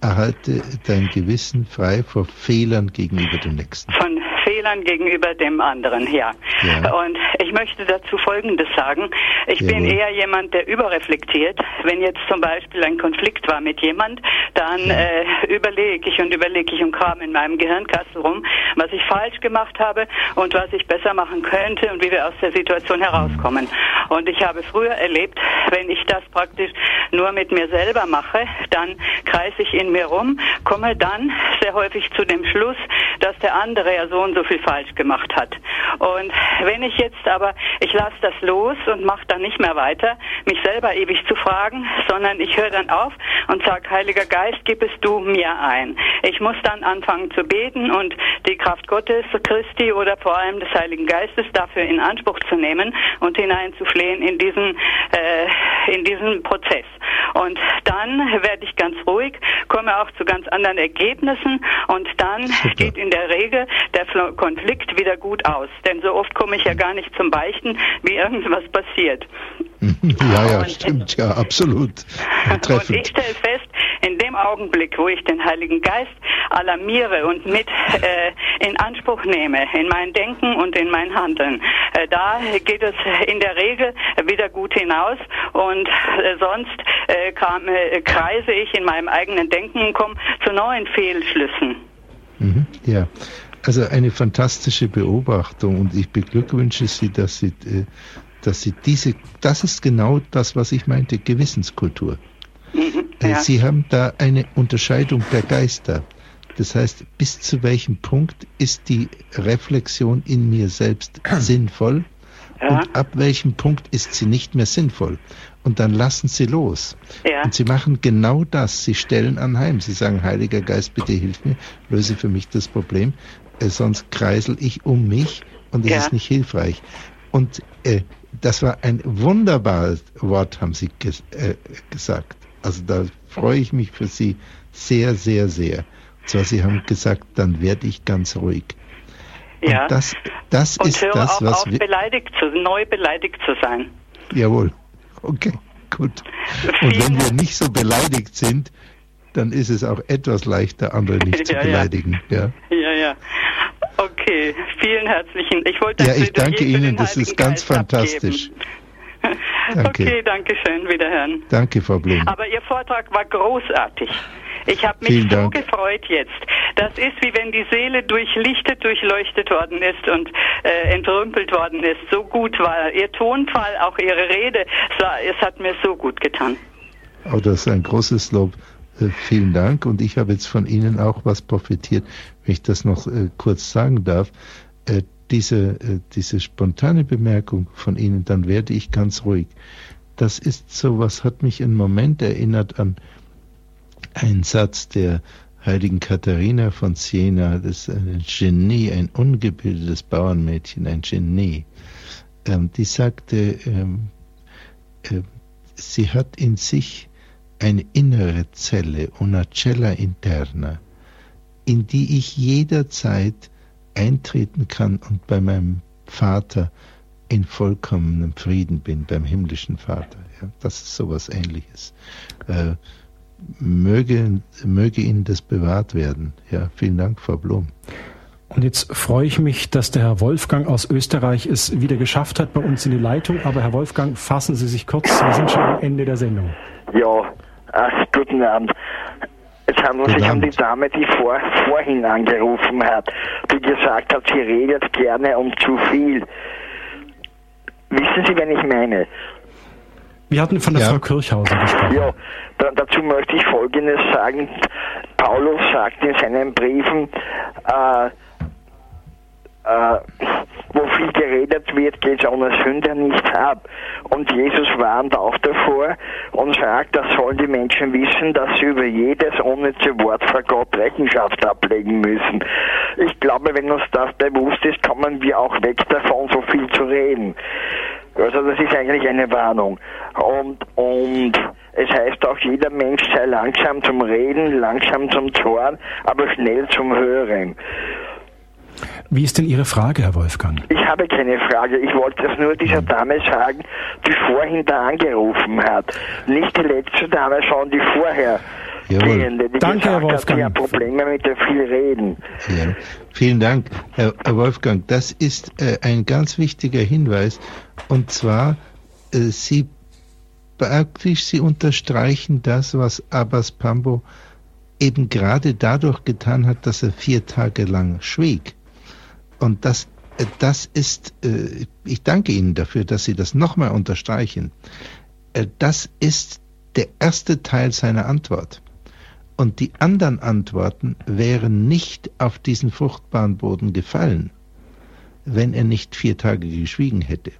B: erhalte dein Gewissen frei vor Fehlern gegenüber dem Nächsten.
D: Von Fehlern gegenüber dem anderen, ja. ja. Und ich möchte dazu Folgendes sagen. Ich Jawohl. bin eher jemand, der überreflektiert. Wenn jetzt zum Beispiel ein Konflikt war mit jemand, dann ja. äh, überlege ich und überlege ich und kram in meinem Gehirnkastel rum, was ich falsch gemacht habe und was ich besser machen könnte und wie wir aus der Situation herauskommen. Und ich habe früher erlebt, wenn ich das praktisch nur mit mir selber mache, dann kreise ich in mir rum, komme dann sehr häufig zu dem Schluss, dass der andere ja so und so viel falsch gemacht hat. Und wenn ich jetzt aber, ich lasse das los und mache dann nicht mehr weiter, mich selber ewig zu fragen, sondern ich höre dann auf und sage, Heiliger Geist, gib es du mir ein. Ich muss dann anfangen zu beten und die Kraft Gottes, Christi oder vor allem des Heiligen Geistes dafür in Anspruch zu nehmen und hineinzuflehen in diesen, äh, in diesen Prozess. Und dann werde ich ganz ruhig, komme auch zu ganz anderen Ergebnissen und dann Super. geht in der Regel der Konflikt wieder gut aus. Denn so oft komme ich ja gar nicht zum Beichten, wie irgendwas passiert. <laughs>
B: Ja, ja, und, stimmt, ja, absolut. <laughs>
D: Und ich stelle fest, in dem Augenblick, wo ich den Heiligen Geist alarmiere und mit äh, in Anspruch nehme, in mein Denken und in mein Handeln, äh, da geht es in der Regel wieder gut hinaus und äh, sonst äh, kam, äh, kreise ich in meinem eigenen Denken und komme zu neuen Fehlschlüssen.
B: Mhm, ja. Also eine fantastische Beobachtung und ich beglückwünsche Sie, dass Sie, äh, dass Sie diese, das ist genau das, was ich meinte, Gewissenskultur. Mhm, ja. Sie haben da eine Unterscheidung der Geister. Das heißt, bis zu welchem Punkt ist die Reflexion in mir selbst <clears throat> sinnvoll ja. und ab welchem Punkt ist sie nicht mehr sinnvoll. Und dann lassen sie los. Ja. Und sie machen genau das. Sie stellen anheim. Sie sagen, Heiliger Geist, bitte hilf mir, löse für mich das Problem, äh, sonst kreisel ich um mich und es ja. ist nicht hilfreich. Und äh, das war ein wunderbares Wort, haben Sie ges äh, gesagt. Also da freue ich mich für Sie sehr, sehr, sehr. Und zwar, Sie haben gesagt, dann werde ich ganz ruhig.
D: Ja. Und das, das und ist höre das, auch was auf, beleidigt zu, neu beleidigt zu sein.
B: Jawohl. Okay, gut. Und wenn wir nicht so beleidigt sind, dann ist es auch etwas leichter, andere nicht <laughs> ja, zu beleidigen.
D: Ja. ja, ja. Okay, vielen herzlichen.
B: Ich wollte ja, ich danke Ihnen, das ist ganz fantastisch. <laughs> <laughs>
D: Danke. Okay, danke schön, wiederhören.
B: Danke, Frau Blum.
D: Aber Ihr Vortrag war großartig. Ich habe mich so gefreut jetzt. Das ist wie wenn die Seele durchlichtet, durchleuchtet worden ist und äh, entrümpelt worden ist. So gut war Ihr Tonfall, auch Ihre Rede. Es, war, es hat mir so gut getan.
B: Oh, das ist ein großes Lob. Äh, vielen Dank. Und ich habe jetzt von Ihnen auch was profitiert, wenn ich das noch äh, kurz sagen darf. Äh, diese, äh, diese spontane Bemerkung von Ihnen, dann werde ich ganz ruhig. Das ist so, was hat mich einen Moment erinnert an einen Satz der heiligen Katharina von Siena, das ist ein Genie, ein ungebildetes Bauernmädchen, ein Genie. Ähm, die sagte, ähm, äh, sie hat in sich eine innere Zelle, una cella interna, in die ich jederzeit eintreten kann und bei meinem Vater in vollkommenem Frieden bin, beim himmlischen Vater. Ja, das ist sowas ähnliches. Äh, möge, möge Ihnen das bewahrt werden. Ja, vielen Dank, Frau Blum.
A: Und jetzt freue ich mich, dass der Herr Wolfgang aus Österreich es wieder geschafft hat bei uns in die Leitung. Aber Herr Wolfgang, fassen Sie sich kurz. Wir sind schon am Ende der Sendung.
E: Ja, äh, guten Abend. Es handelt sich um die Dame, die vor, vorhin angerufen hat, die gesagt hat, sie redet gerne um zu viel. Wissen Sie, wen ich meine?
A: Wir hatten von der ja. Frau Kirchhauser gesprochen. Ja,
E: da, dazu möchte ich Folgendes sagen. Paulus sagt in seinen Briefen, äh, äh, wo viel geredet wird, geht ohne Sünde nicht ab. Und Jesus warnt auch davor und sagt, das sollen die Menschen wissen, dass sie über jedes unnütze Wort vor Gott Rechenschaft ablegen müssen. Ich glaube, wenn uns das bewusst ist, kommen wir auch weg davon, so viel zu reden. Also das ist eigentlich eine Warnung. Und, und es heißt auch, jeder Mensch sei langsam zum Reden, langsam zum Zorn, aber schnell zum Hören.
A: Wie ist denn Ihre Frage, Herr Wolfgang?
E: Ich habe keine Frage. Ich wollte es nur dieser Dame sagen, die vorhin da angerufen hat. Nicht die letzte Dame, sondern die vorher.
A: Gehende, die Danke, Herr Wolfgang.
E: Hat, die Probleme mit dem viel Reden.
B: Ja. Vielen Dank, Herr, Herr Wolfgang. Das ist äh, ein ganz wichtiger Hinweis. Und zwar, äh, Sie praktisch, Sie unterstreichen das, was Abbas Pambo eben gerade dadurch getan hat, dass er vier Tage lang schwieg. Und das, äh, das ist, äh, ich danke Ihnen dafür, dass Sie das nochmal unterstreichen. Äh, das ist der erste Teil seiner Antwort. Und die anderen Antworten wären nicht auf diesen fruchtbaren Boden gefallen, wenn er nicht vier Tage geschwiegen hätte.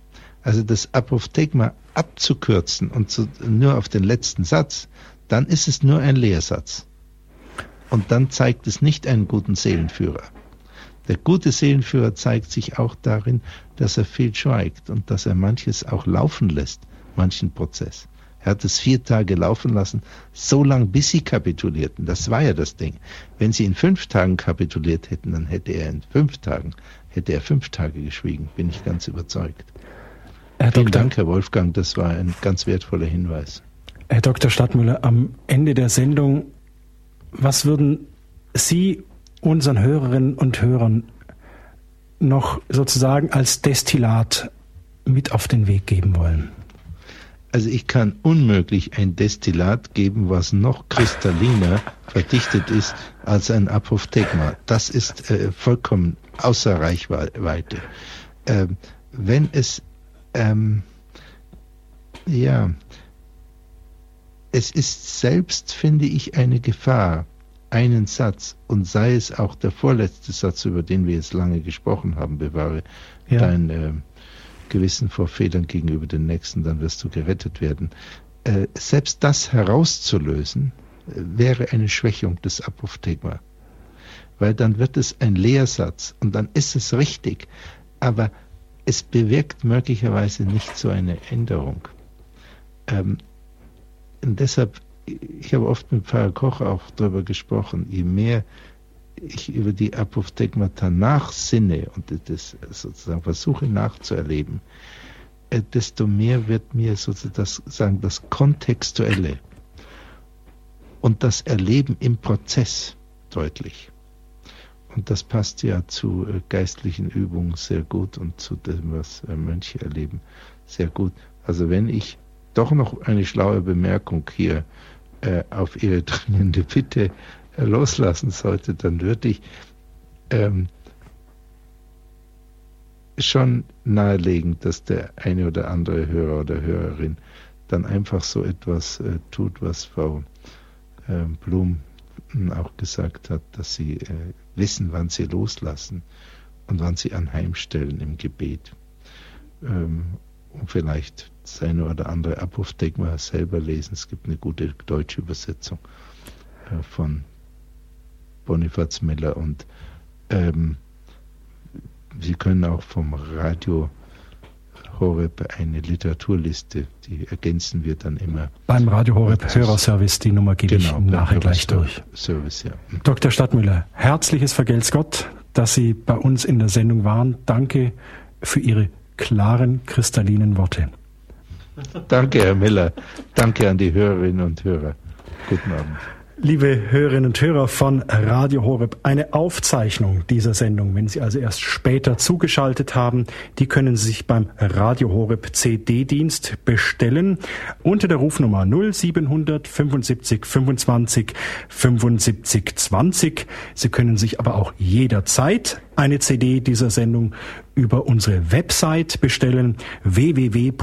B: Also das Apophthegma abzukürzen und zu, nur auf den letzten Satz, dann ist es nur ein Lehrsatz. Und dann zeigt es nicht einen guten Seelenführer. Der gute Seelenführer zeigt sich auch darin, dass er viel schweigt und dass er manches auch laufen lässt, manchen Prozess. Er hat es vier Tage laufen lassen, so lang bis sie kapitulierten. Das war ja das Ding. Wenn sie in fünf Tagen kapituliert hätten, dann hätte er in fünf Tagen, hätte er fünf Tage geschwiegen, bin ich ganz überzeugt. Herr Vielen Dr. Dank, Herr Wolfgang, das war ein ganz wertvoller Hinweis.
A: Herr Dr. Stadtmüller, am Ende der Sendung was würden Sie unseren Hörerinnen und Hörern noch sozusagen als Destillat mit auf den Weg geben wollen?
B: Also ich kann unmöglich ein Destillat geben, was noch kristalliner <laughs> verdichtet ist als ein Apophthegma. Das ist äh, vollkommen außer Reichweite. Ähm, wenn es ähm, ja es ist selbst, finde ich, eine Gefahr, einen Satz, und sei es auch der vorletzte Satz, über den wir jetzt lange gesprochen haben, bewahre ja. dein äh, Gewissen vor Fehlern gegenüber den Nächsten, dann wirst du gerettet werden. Äh, selbst das herauszulösen, äh, wäre eine Schwächung des Apophthegma. Weil dann wird es ein Lehrsatz und dann ist es richtig, aber es bewirkt möglicherweise nicht so eine Änderung. Ähm, und deshalb, ich habe oft mit Pfarrer Koch auch darüber gesprochen, je mehr ich über die Apophthegmata nachsinne und das sozusagen versuche nachzuerleben, äh, desto mehr wird mir sozusagen das Kontextuelle und das Erleben im Prozess deutlich. Und das passt ja zu äh, geistlichen Übungen sehr gut und zu dem, was äh, Mönche erleben, sehr gut. Also wenn ich doch noch eine schlaue Bemerkung hier äh, auf Ihre dringende Bitte äh, loslassen sollte, dann würde ich ähm, schon nahelegen, dass der eine oder andere Hörer oder Hörerin dann einfach so etwas äh, tut, was Frau äh, Blum auch gesagt hat, dass sie äh, wissen, wann sie loslassen und wann sie anheimstellen im Gebet. Ähm, und vielleicht seine oder andere Apophthegma selber lesen. Es gibt eine gute deutsche Übersetzung äh, von Bonifaz Miller und ähm, Sie können auch vom Radio Horeb eine Literaturliste, die ergänzen wir dann immer.
A: Beim Radio Horeb Hörerservice, die Nummer gebe genau, ich nachher gleich durch. Service, ja. Dr. Stadtmüller, herzliches Vergelt's Gott, dass Sie bei uns in der Sendung waren. Danke für Ihre klaren, kristallinen Worte.
B: Danke, Herr Miller. Danke an die Hörerinnen und Hörer. Guten Abend.
A: Liebe Hörerinnen und Hörer von Radio Horeb, eine Aufzeichnung dieser Sendung, wenn Sie also erst später zugeschaltet haben, die können Sie sich beim Radio Horeb CD-Dienst bestellen unter der Rufnummer 0700 75 25 75 20. Sie können sich aber auch jederzeit eine CD dieser Sendung über unsere Website bestellen www.horeb.org.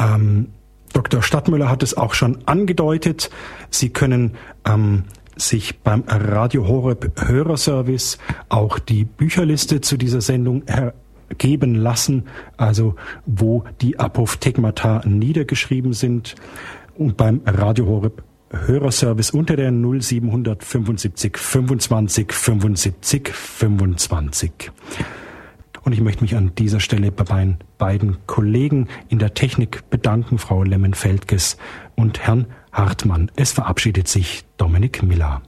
A: Ähm, Dr. Stadtmüller hat es auch schon angedeutet. Sie können ähm, sich beim Radio Horeb Hörerservice auch die Bücherliste zu dieser Sendung geben lassen, also wo die Apophthegmata niedergeschrieben sind. Und beim Radio Horeb Hörerservice unter der 0775 25 75 25. Und ich möchte mich an dieser Stelle bei meinen beiden Kollegen in der Technik bedanken, Frau Lemmen-Feldges und Herrn Hartmann. Es verabschiedet sich Dominik Miller.